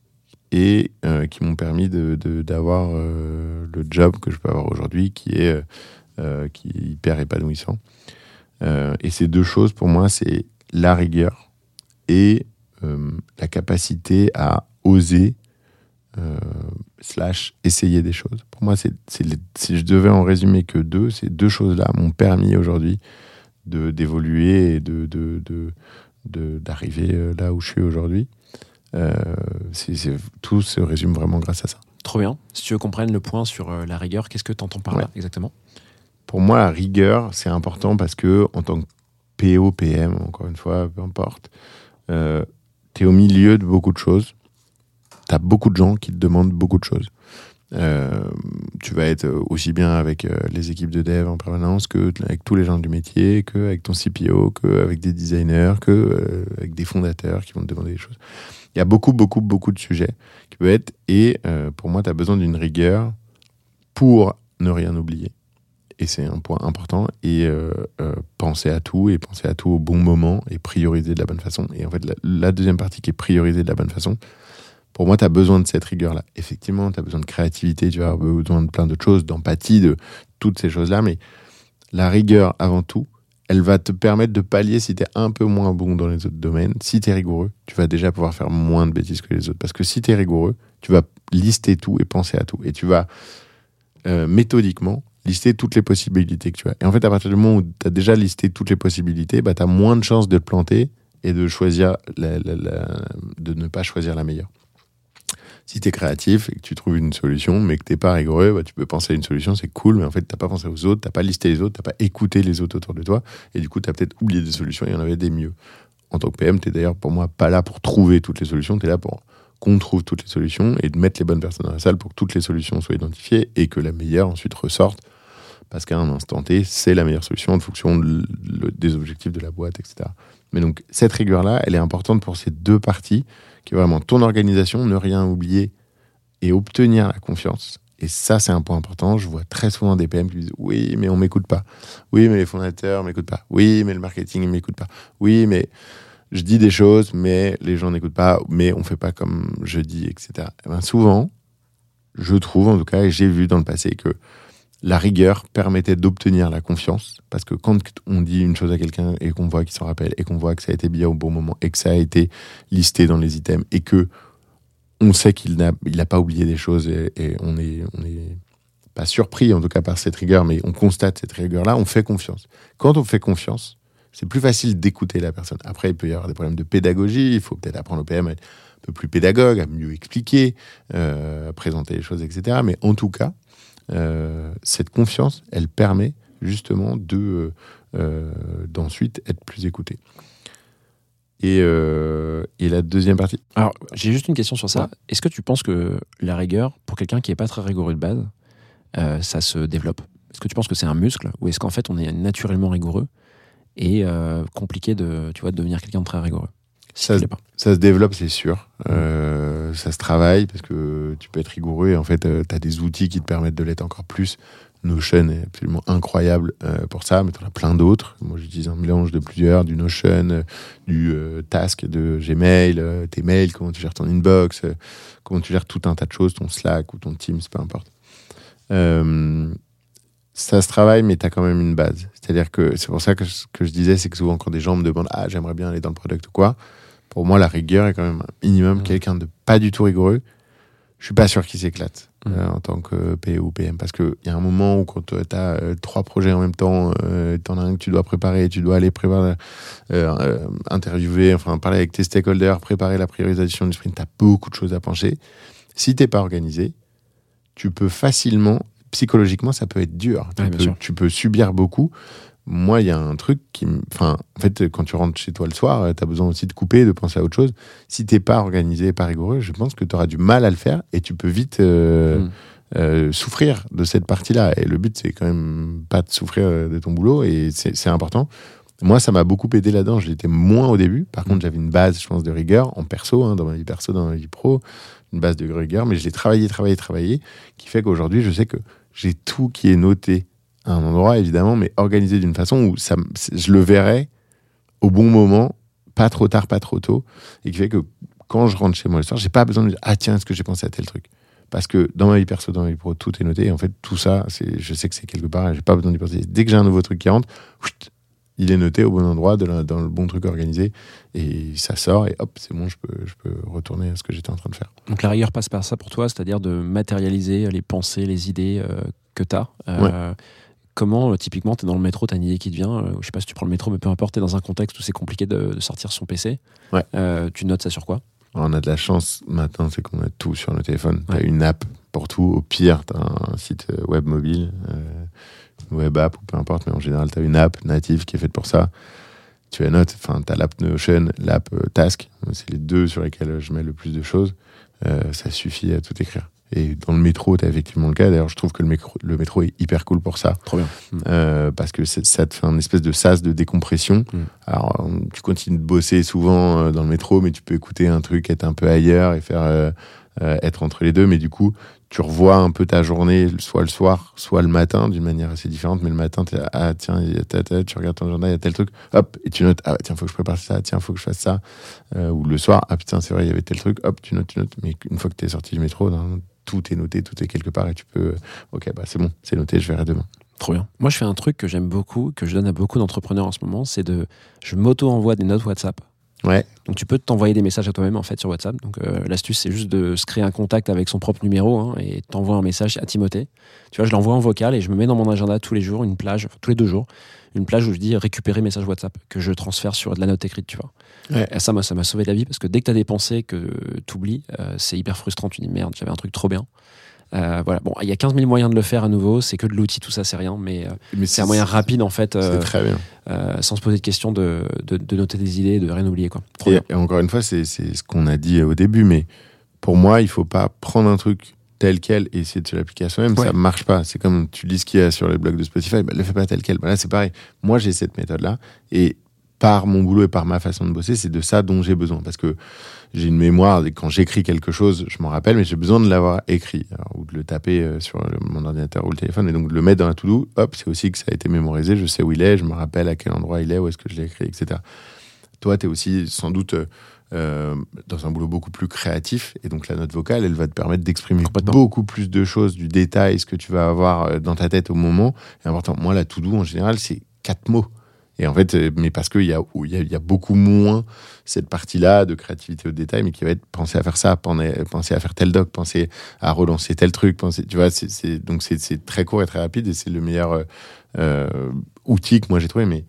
et euh, qui m'ont permis de- de- d'avoir euh, le job que je peux avoir aujourd'hui qui est, hyper épanouissant. Et ces deux choses, pour moi, c'est la rigueur et la capacité à oser euh, slash essayer des choses. Pour moi, c'est, si je devais en résumer que deux, ces deux choses-là m'ont permis aujourd'hui de, d'évoluer et de, de, de- de- d'arriver euh, là où je suis aujourd'hui. Euh, tout se résume vraiment grâce à ça. Trop bien. Si tu veux qu'on prenne le point sur euh, la rigueur, qu'est-ce que tu entends par là exactement? Pour moi, la rigueur, c'est important parce que en tant que PO, PM, encore une fois, peu importe, tu es au milieu de beaucoup de choses. Tu as beaucoup de gens qui te demandent beaucoup de choses. Euh, tu vas être aussi bien avec euh, les équipes de dev en permanence que avec tous les gens du métier, que avec ton CPO, que avec des designers, que euh, avec des fondateurs qui vont te demander des choses. Il y a beaucoup, beaucoup, beaucoup de sujets qui peuvent être. Et pour moi, tu as besoin d'une rigueur pour ne rien oublier. Et c'est un point important. Et penser à tout, et penser à tout au bon moment, et prioriser de la bonne façon. Et en fait, la deuxième partie qui est prioriser de la bonne façon, pour moi, tu as besoin de cette rigueur-là. Effectivement, tu as besoin de créativité, tu as besoin de plein d'autres choses, d'empathie, de toutes ces choses-là. Mais la rigueur, avant tout, elle va te permettre de pallier si tu es un peu moins bon dans les autres domaines. Si tu es rigoureux, tu vas déjà pouvoir faire moins de bêtises que les autres. Parce que si tu es rigoureux, tu vas lister tout et penser à tout. Et tu vas euh, méthodiquement lister toutes les possibilités que tu as. Et en fait, à partir du moment où tu as déjà listé toutes les possibilités, bah, tu as moins de chances de te planter et de choisir de ne pas choisir la meilleure. Si tu es créatif et que tu trouves une solution, mais que tu pas rigoureux, bah, tu peux penser à une solution, c'est cool, mais en fait, tu pas pensé aux autres, tu pas listé les autres, tu pas écouté les autres autour de toi, et du coup, tu as peut-être oublié des solutions, il y en avait des mieux. En tant que PM, tu d'ailleurs pour moi pas là pour trouver toutes les solutions, tu es là pour qu'on trouve toutes les solutions et de mettre les bonnes personnes dans la salle pour que toutes les solutions soient identifiées et que la meilleure ensuite ressorte parce qu'à un instant T, c'est la meilleure solution en fonction des objectifs de la boîte, etc. Mais donc, cette rigueur-là, elle est importante pour ces deux parties, qui est vraiment ton organisation, ne rien oublier et obtenir la confiance. Et ça, c'est un point important. Je vois très souvent des PM qui disent Oui, mais on m'écoute pas. Oui, mais les fondateurs m'écoutent pas. Oui, mais le marketing, il m'écoute pas. Oui, mais je dis des choses, mais les gens n'écoutent pas, mais on fait pas comme je dis, etc. Eh ben, souvent, je trouve en tout cas, et j'ai vu dans le passé que la rigueur permettait d'obtenir la confiance. Parce que quand on dit une chose à quelqu'un et qu'on voit qu'il s'en rappelle et qu'on voit que ça a été bien au bon moment et que ça a été listé dans les items et que on sait qu'il n'a pas oublié des choses et, on est on est pas surpris en tout cas par cette rigueur, mais on constate cette rigueur-là, on fait confiance. Quand on fait confiance, c'est plus facile d'écouter la personne. Après, il peut y avoir des problèmes de pédagogie, il faut peut-être apprendre au PM à être un peu plus pédagogue, à mieux expliquer, euh, à présenter les choses, etc. Mais en tout cas, cette confiance, elle permet justement de euh, euh, d'ensuite être plus écouté. Et, euh, et la deuxième partie, Alors, j'ai juste une question sur ça. Est-ce que tu penses que la rigueur, pour quelqu'un qui n'est pas très rigoureux de base, euh, ça se développe? Est-ce que tu penses que c'est un muscle ou est-ce qu'en fait on est naturellement rigoureux et euh, compliqué de, tu vois, de devenir quelqu'un de très rigoureux? Ça se-. Ça développe, c'est sûr. Euh, ça se travaille parce que tu peux être rigoureux et en fait, tu as des outils qui te permettent de l'être encore plus. Notion est absolument incroyable euh, pour ça, mais tu en as plein d'autres. Moi, j'utilise un mélange de plusieurs, du Notion, euh, du euh, Task de Gmail, euh, tes mails, comment tu gères ton inbox, euh, comment tu gères tout un tas de choses, ton Slack ou ton Teams, peu importe. Euh, ça se travaille, mais tu as quand même une base. C'est-à-dire que c'est pour ça que ce que je disais, c'est que souvent quand des gens me demandent Ah, j'aimerais bien aller dans le product ou quoi, pour moi, la rigueur est quand même un minimum. Mhm. Quelqu'un de pas du tout rigoureux, je suis pas sûr qu'il s'éclate Mhm. euh, en tant que PE ou PM. Parce qu'il y a un moment où quand tu as trois projets en même temps, euh, tu en as un que tu dois préparer, tu dois aller préparer, euh, euh, interviewer, enfin parler avec tes stakeholders, préparer la priorisation du sprint, tu as beaucoup de choses à pencher. Si t'es pas organisé, tu peux facilement, psychologiquement, ça peut être dur. Ouais, peux, tu peux subir beaucoup. Moi, il y a un truc qui. me- Enfin, en fait, quand tu rentres chez toi le soir, tu as besoin aussi de couper, de penser à autre chose. Si t'es pas organisé, pas rigoureux, je pense que tu auras du mal à le faire et tu peux vite euh, Mm. euh, souffrir de cette partie-là. Et le but, c'est quand même pas de souffrir euh, de ton boulot et c'est important. Moi, ça m'a beaucoup aidé là-dedans. Je l'étais moins au début. Par contre, j'avais une base, je pense, de rigueur en perso, hein, dans ma vie perso, dans ma vie pro, une base de rigueur. Mais je l'ai travaillé, travaillé, travaillé, qui fait qu'aujourd'hui, je sais que j'ai tout qui est noté à un endroit, évidemment, mais organisé d'une façon où ça, je le verrai au bon moment, pas trop tard, pas trop tôt, et qui fait que quand je rentre chez moi le soir, j'ai pas besoin de dire ah tiens est-ce que j'ai pensé à tel truc? Parce que dans ma vie perso, dans ma vie pro, tout est noté. Et en fait, tout ça, c'est, je sais que c'est quelque part. J'ai pas besoin d'y penser. Dès que j'ai un nouveau truc qui rentre, il est noté au bon endroit, de la- dans le bon truc organisé, et ça sort. Et hop, c'est bon, je peux, je peux retourner à ce que j'étais en train de faire. Donc la rigueur passe par ça pour toi, c'est-à-dire de matérialiser les pensées, les idées euh, que tu as. Comment, euh, typiquement, tu es dans le métro, tu as une idée qui te vient, euh, je sais pas si tu prends le métro, mais peu importe, tu es dans un contexte où c'est compliqué de, de sortir son PC. Ouais. Euh, tu notes ça sur quoi? On a de la chance maintenant, c'est qu'on a tout sur le téléphone. Tu as Ouais. une app pour tout. Au pire, tu as un site web mobile, euh, web app ou peu importe, mais en général, tu as une app native qui est faite pour ça. Tu as note, enfin, tu as l'app Notion, l'app Task. C'est les deux sur lesquels je mets le plus de choses. Euh, ça suffit à tout écrire. Et dans le métro, tu as effectivement le cas. D'ailleurs, je trouve que le métro, le métro est hyper cool pour ça. Trop bien. Euh, parce que ça te fait un espèce de sas de décompression. Mm. Alors, tu continues de bosser souvent euh, dans le métro, mais tu peux écouter un truc, être un peu ailleurs et faire euh, euh, être entre les deux. Mais du coup, tu revois un peu ta journée, soit le soir, soit le matin, d'une manière assez différente. Mais le matin, là, ah tiens, il y a ta- ta- tu regardes ton agenda, il y a tel truc, hop, et tu notes, ah tiens, faut que je prépare ça, tiens, faut que je fasse ça. Ou le soir, ah putain, c'est vrai, il y avait tel truc, hop, tu notes, tu notes. Mais une fois que tu es sorti du métro, tout est noté, tout est quelque part et tu peux, ok, bah c'est bon, c'est noté, je verrai demain. Trop bien. Moi, je fais un truc que j'aime beaucoup, que je donne à beaucoup d'entrepreneurs en ce moment, c'est de. Je m'auto-envoie des notes WhatsApp. Ouais. Donc, tu peux t'envoyer des messages à toi-même, en fait, sur WhatsApp. Donc, euh, l'astuce, c'est juste de se créer un contact avec son propre numéro hein, et t'envoies un message à Timothée. Tu vois, je l'envoie en vocal et je me mets dans mon agenda tous les jours, une plage, enfin, tous les deux jours, une plage où je dis récupérer message WhatsApp, que je transfère sur de la note écrite, tu vois. Ouais. Et ça, moi, ça m'a sauvé la vie parce que dès que tu as des pensées que tu oublies, c'est hyper frustrant. Tu dis merde, j'avais un truc trop bien. Euh, voilà. Bon, il y a 15 000 moyens de le faire à nouveau. C'est que de l'outil, tout ça, c'est rien. Mais euh, Mais c'est un moyen rapide, en fait, C'est euh, très bien. euh, sans se poser de questions, de, de, de noter des idées, de rien oublier. Quoi. Et, encore une fois, c'est c'est ce qu'on a dit au début, mais pour moi, il faut pas prendre un truc tel quel et essayer de se l'appliquer à soi-même. Ouais. Ça marche pas. C'est comme tu lis ce qu'il y a sur les blogs de Spotify, bah, le fais pas tel quel. Bah, là, c'est pareil. Moi, j'ai cette méthode-là et par mon boulot et par ma façon de bosser, c'est de ça dont j'ai besoin parce que j'ai une mémoire et quand j'écris quelque chose, je m'en rappelle, mais j'ai besoin de l'avoir écrit alors, ou de le taper euh, sur le- mon ordinateur ou le téléphone et donc de le mettre dans la to-do. Hop, c'est aussi que ça a été mémorisé. Je sais où il est, je me rappelle à quel endroit il est, où est-ce que je l'ai écrit, etc. Toi, tu es aussi sans doute euh, dans un boulot beaucoup plus créatif. Et donc, la note vocale, elle va te permettre d'exprimer beaucoup plus de choses, du détail, ce que tu vas avoir euh, dans ta tête au moment. Et important, moi, la to-do, en général, c'est quatre mots. Et en fait, euh, mais parce qu'il y a, y, a, il y a beaucoup moins cette partie-là de créativité au détail, mais qui va être penser à faire ça, penser à faire tel doc, penser à relancer tel truc, penser, tu vois, c'est, donc c'est, très court et très rapide et c'est le meilleur euh, outil que moi j'ai trouvé. Mais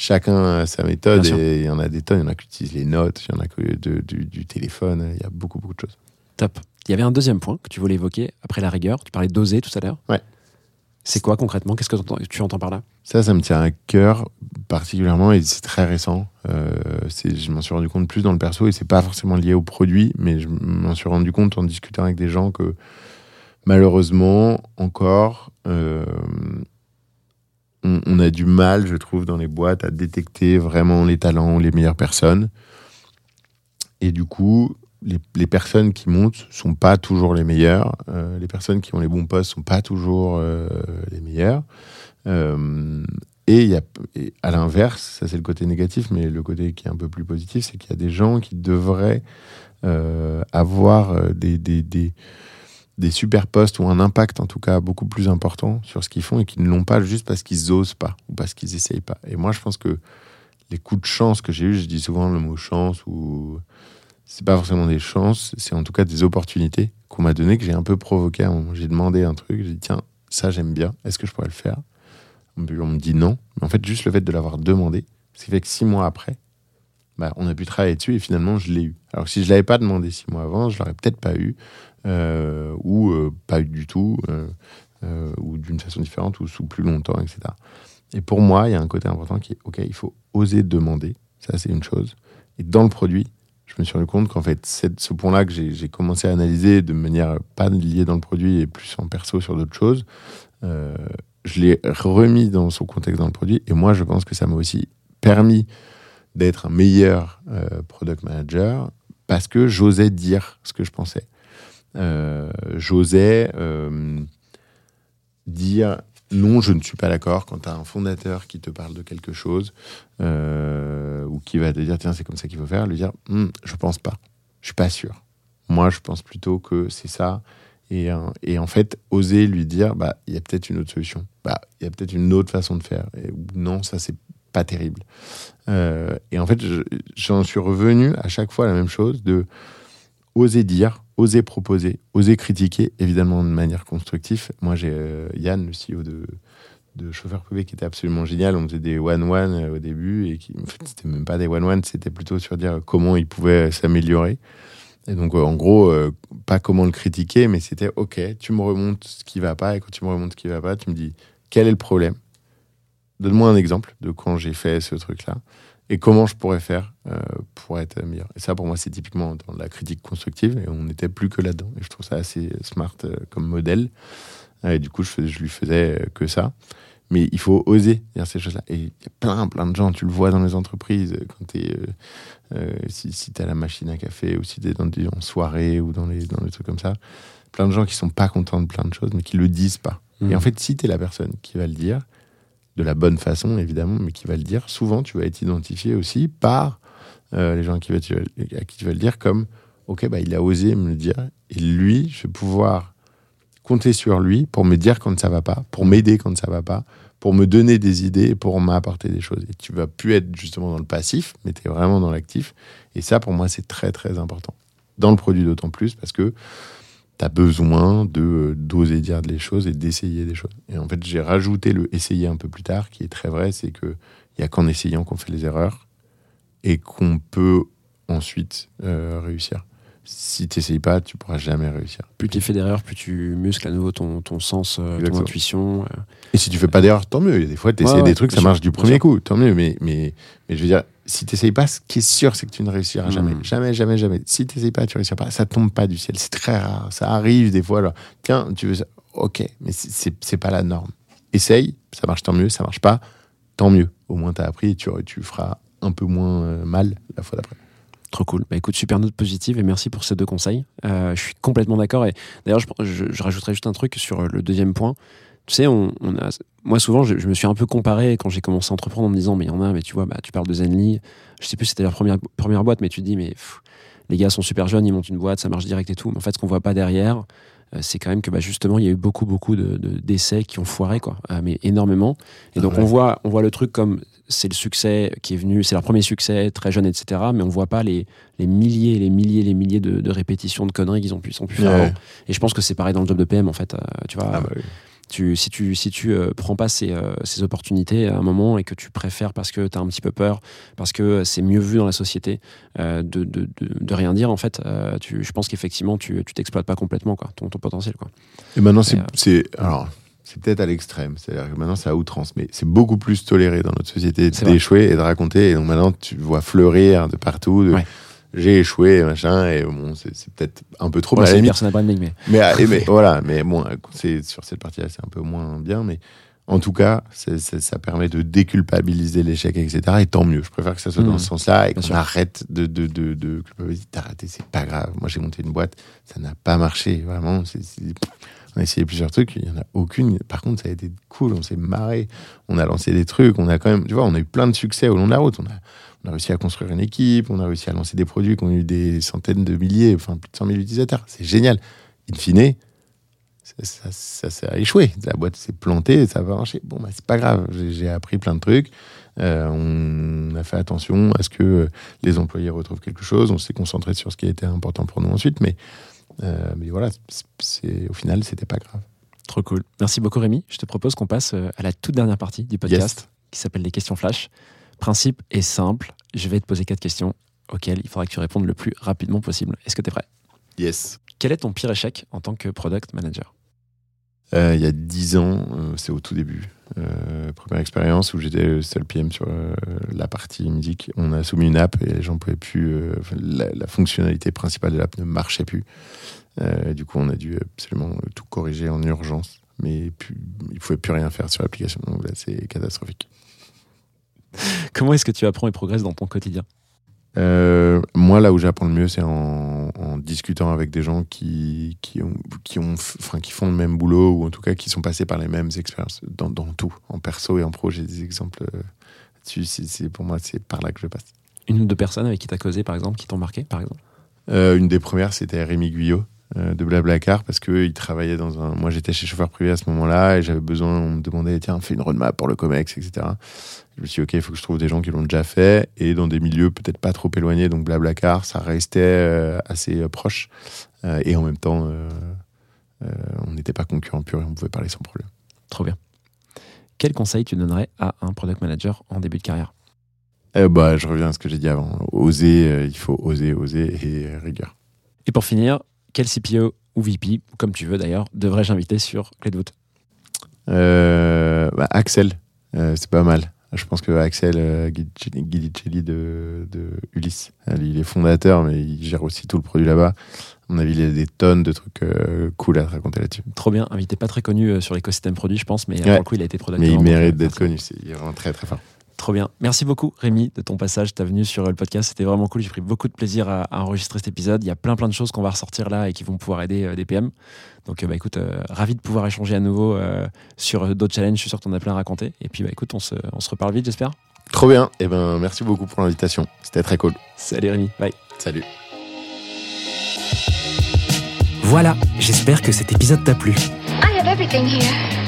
chacun a sa méthode Bien et il y en a des tonnes. Il y en a qui utilisent les notes, il y en a que de- du, du téléphone. Il y a beaucoup, beaucoup de choses. Top. Il y avait un deuxième point que tu voulais évoquer après la rigueur. Tu parlais d'oser tout à l'heure. Ouais. C'est quoi concrètement? Qu'est-ce que tu entends par là? Ça, ça me tient à cœur particulièrement et c'est très récent. Euh, je m'en suis rendu compte plus dans le perso et c'est pas forcément lié au produit, mais je m'en suis rendu compte en discutant avec des gens que malheureusement, encore, euh, on, a du mal, je trouve, dans les boîtes à détecter vraiment les talents, les meilleures personnes. Et du coup, les, personnes qui montent sont pas toujours les meilleures. Euh, les personnes qui ont les bons postes sont pas toujours euh, les meilleures. Euh, et, y a, à l'inverse, ça c'est le côté négatif, mais le côté qui est un peu plus positif, c'est qu'il y a des gens qui devraient avoir des, des, des super postes ou un impact en tout cas beaucoup plus important sur ce qu'ils font et qui ne l'ont pas juste parce qu'ils osent pas ou parce qu'ils essayent pas. Et moi je pense que les coups de chance que j'ai eu, je dis souvent le mot chance ou c'est pas forcément des chances, c'est en tout cas des opportunités qu'on m'a donné que j'ai un peu provoqué. J'ai demandé un truc, j'ai dit tiens, ça j'aime bien, est-ce que je pourrais le faire? On me dit non, mais en fait juste le fait de l'avoir demandé, ce qui fait que six mois après, bah, on a pu travailler dessus et finalement je l'ai eu. Alors si je l'avais pas demandé six mois avant, je l'aurais peut-être pas eu ou euh, pas du tout euh, euh, ou d'une façon différente ou sous plus longtemps, etc. Et pour moi, il y a un côté important qui est ok, il faut oser demander, ça c'est une chose. Et dans le produit, je me suis rendu compte qu'en fait, ce point-là que j'ai commencé à analyser de manière pas liée dans le produit et plus en perso sur d'autres choses. Euh, je l'ai remis dans son contexte dans le produit et moi, je pense que ça m'a aussi permis d'être un meilleur euh, product manager parce que j'osais dire ce que je pensais. Euh, j'osais euh, dire non, je ne suis pas d'accord quand tu as un fondateur qui te parle de quelque chose euh, ou qui va te dire tiens, c'est comme ça qu'il faut faire, lui dire Hum, je pense pas. Je suis pas sûr. Moi, je pense plutôt que c'est ça. Et, et en fait, oser lui dire, bah, il y a peut-être une autre solution. Bah, il y a peut-être une autre façon de faire. Non, ça, c'est pas terrible. Et en fait, je- j'en suis revenu à chaque fois à la même chose de oser dire, oser proposer, oser critiquer, évidemment de manière constructive. Moi, j'ai euh, Yann, le CEO de, de Chauffeur Privé, qui était absolument génial. On faisait des one-one euh, au début, et qui, en fait, c'était même pas des one-one, c'était plutôt sur dire comment il pouvait s'améliorer. Et donc, euh, en gros, pas comment le critiquer, mais c'était OK, tu me remontes ce qui va pas, et quand tu me remontes ce qui va pas, tu me dis quel est le problème? Donne-moi un exemple de quand j'ai fait ce truc-là et comment je pourrais faire euh, pour être meilleur? Et ça, pour moi, c'est typiquement dans la critique constructive et on n'était plus que là-dedans. Et je trouve ça assez smart euh, comme modèle. Euh, Et du coup, je, je lui faisais euh, que ça. Mais il faut oser dire ces choses-là. Et il y a plein, plein de gens, tu le vois dans les entreprises, euh, quand es. si si tu as la machine à café ou si tu es dans des en soirée ou dans les, dans les trucs comme ça, plein de gens qui sont pas contents de plein de choses, mais qui le disent pas. Et en fait, si tu es la personne qui va le dire, de la bonne façon évidemment, mais qui va le dire, souvent tu vas être identifié aussi par euh, les gens à qui, qui tu vas le dire comme ok, bah, il a osé me le dire, et lui, je vais pouvoir compter sur lui pour me dire quand ça va pas, pour m'aider quand ça va pas, pour me donner des idées, pour m'apporter des choses. Et tu vas plus être justement dans le passif, mais tu es vraiment dans l'actif. Et ça, pour moi, c'est très très important. Dans le produit d'autant plus parce que tu as besoin de d'oser dire les choses et d'essayer des choses. Et en fait, j'ai rajouté le essayer un peu plus tard, qui est très vrai, c'est que il y a qu'en essayant qu'on fait les erreurs et qu'on peut ensuite euh, réussir. Si tu n'essayes pas, tu pourras jamais réussir. Plus tu fais d'erreurs, plus tu muscles à nouveau ton, ton sens, euh, ton intuition. euh. Et si tu fais pas d'erreur, tant mieux. Des fois, tu essaies Ouais, ouais, des trucs, ça sûr, marche du premier coup, tant mieux. Mais, mais, mais je veux dire, si tu n'essayes pas, ce qui est sûr, c'est que tu ne réussiras jamais. Mm. Jamais, jamais, jamais. Si tu n'essayes pas, tu ne réussiras pas. Ça tombe pas du ciel. C'est très rare. Ça arrive des fois. Alors, tiens, tu veux ça? Ok, mais c'est- pas la norme. Essaye, ça marche tant mieux. Ça marche pas, tant mieux. Au moins, tu as appris et tu, tu feras un peu moins euh, mal la fois d'après. Trop cool. Bah écoute, super note positive et merci pour ces deux conseils. Euh, je suis complètement d'accord. Et d'ailleurs, je, je, je rajouterais juste un truc sur le deuxième point. Tu sais, on, on a, moi souvent, je, je me suis un peu comparé quand j'ai commencé à entreprendre en me disant, mais il y en a, mais tu vois, bah, tu parles de Zenly. Je sais plus, si c'était leur première, première boîte, mais tu te dis, mais pff, les gars sont super jeunes, ils montent une boîte, ça marche direct et tout. Mais en fait, ce qu'on voit pas derrière, euh, c'est quand même que bah, justement, il y a eu beaucoup, beaucoup de, de- d'essais qui ont foiré, quoi. Euh, mais énormément. Et Ah donc, ouais. on, voit, on voit le truc comme c'est le succès qui est venu, c'est leur premier succès, très jeune, etc. Mais on voit pas les, les milliers, les milliers, les milliers de, de répétitions de conneries qu'ils ont pu, ils ont pu faire Ouais. Et je pense que c'est pareil dans le job de PM, en fait. Euh, tu vois, Ah bah oui. Tu, si tu, si tu euh, prends pas ces, euh, ces opportunités à un moment et que tu préfères parce que tu as un petit peu peur, parce que c'est mieux vu dans la société, euh, de, de, de, de rien dire, en fait, euh, tu, je pense qu'effectivement, tu tu t'exploites pas complètement quoi, ton, ton potentiel. Quoi. Et maintenant, c'est, euh, alors, c'est peut-être à l'extrême. C'est-à-dire que maintenant, c'est à outrance, mais c'est beaucoup plus toléré dans notre société d'échouer et de raconter. Et donc maintenant, tu vois fleurir de partout. de, Ouais. J'ai échoué, machin, et bon, c'est, peut-être un peu trop. Bon, mais à c'est la limite- personal branding, mais mais, ah, *laughs* mais voilà, mais bon, sur cette partie-là, c'est un peu moins bien, mais en tout cas, ça permet de déculpabiliser l'échec, etc. Et tant mieux. Je préfère que ça soit dans ce sens-là et qu'on arrête de, de, de, de culpabiliser. T'as raté, c'est pas grave. Moi, j'ai monté une boîte, ça n'a pas marché, vraiment. On a essayé plusieurs trucs, il n'y en a aucune. Par contre, ça a été cool, on s'est marré, on a lancé des trucs, on a quand même, tu vois, on a eu plein de succès au long de la route. On a, on a réussi à construire une équipe, on a réussi à lancer des produits qui ont eu des centaines de milliers, enfin plus de 100 000 utilisateurs. C'est génial. In fine, ça, ça, ça, ça a échoué. La boîte s'est plantée, ça va marcher. Bon, bah, c'est pas grave. J'ai appris plein de trucs. Euh, on a fait attention à ce que les employés retrouvent quelque chose. On s'est concentré sur ce qui était important pour nous ensuite. Mais, euh, mais voilà, c'est- au final, c'était pas grave. trop cool. Merci beaucoup, Rémi. Je te propose qu'on passe euh, à la toute dernière partie du podcast Yes. qui s'appelle les questions flash. Principe est simple. Je vais te poser quatre questions auxquelles il faudra que tu répondes le plus rapidement possible. Est-ce que tu es prêt? Yes. Quel est ton pire échec en tant que product manager? Euh, il y a dix ans, euh, c'est au tout début. Euh, première expérience où j'étais le seul PM sur la partie musique. On a soumis une app et j'en pouvais plus. euh, enfin, la, la fonctionnalité principale de l'app ne marchait plus. Du coup, on a dû absolument tout corriger en urgence. Mais plus, il ne pouvait plus rien faire sur l'application. Donc là, c'est catastrophique. *laughs* Comment est-ce que tu apprends et progresses dans ton quotidien Euh, moi, là où j'apprends le mieux, c'est en, en discutant avec des gens qui, qui, ont, qui, ont, f- enfin, qui font le même boulot ou en tout cas qui sont passés par les mêmes expériences dans, dans tout, en perso et en pro. J'ai des exemples euh, là-dessus. Pour moi, c'est par là que je passe. Une ou deux personnes avec qui tu as causé, par exemple, qui t'ont marqué, par exemple? Euh, une des premières, c'était Rémi Guyot de Blablacar parce que il travaillait dans un. Moi, j'étais chez chauffeur privé à ce moment-là et j'avais besoin. On me demandait tiens, fais une roadmap pour le Comex, etc. Je me suis dit ok, il faut que je trouve des gens qui l'ont déjà fait et dans des milieux peut-être pas trop éloignés. Donc Blablacar, ça restait euh, assez euh, proche Euh, et en même temps, euh, euh, on n'était pas concurrents purs et on pouvait parler sans problème. Trop bien. Quel conseil tu donnerais à un product manager en début de carrière? Eh bah, je reviens à ce que j'ai dit avant. Oser, euh, il faut oser, oser et euh, rigueur. Et pour finir, quel CPO ou VP, comme tu veux d'ailleurs, devrais-je inviter sur Clé de voûte? Euh, bah, Axel, euh, c'est pas mal. Je pense que Axel euh, Guidicelli de, de Ulysse, euh, il est fondateur, mais il gère aussi tout le produit là-bas. À mon avis, il y a des tonnes de trucs cool à te raconter là-dessus. Trop bien, invité pas très connu sur l'écosystème produit, je pense, mais Ouais. pour le coup, il a été product Mais il mérite d'être connu, c'est il est vraiment très très fort. Trop bien. Merci beaucoup, Rémi, de ton passage, ta venue sur euh, le podcast. C'était vraiment cool. J'ai pris beaucoup de plaisir à, à enregistrer cet épisode. Il y a plein plein de choses qu'on va ressortir là et qui vont pouvoir aider euh, des PM. Donc, euh, bah, écoute, euh, ravi de pouvoir échanger à nouveau euh, sur d'autres challenges. Je suis sûr que tu en as plein à raconter. Et puis, bah, écoute, on se, on se reparle vite, j'espère. Trop bien, et ben merci beaucoup pour l'invitation, c'était très cool. Salut, Rémi. Bye. Salut. Voilà, j'espère que cet épisode t'a plu. I have everything here.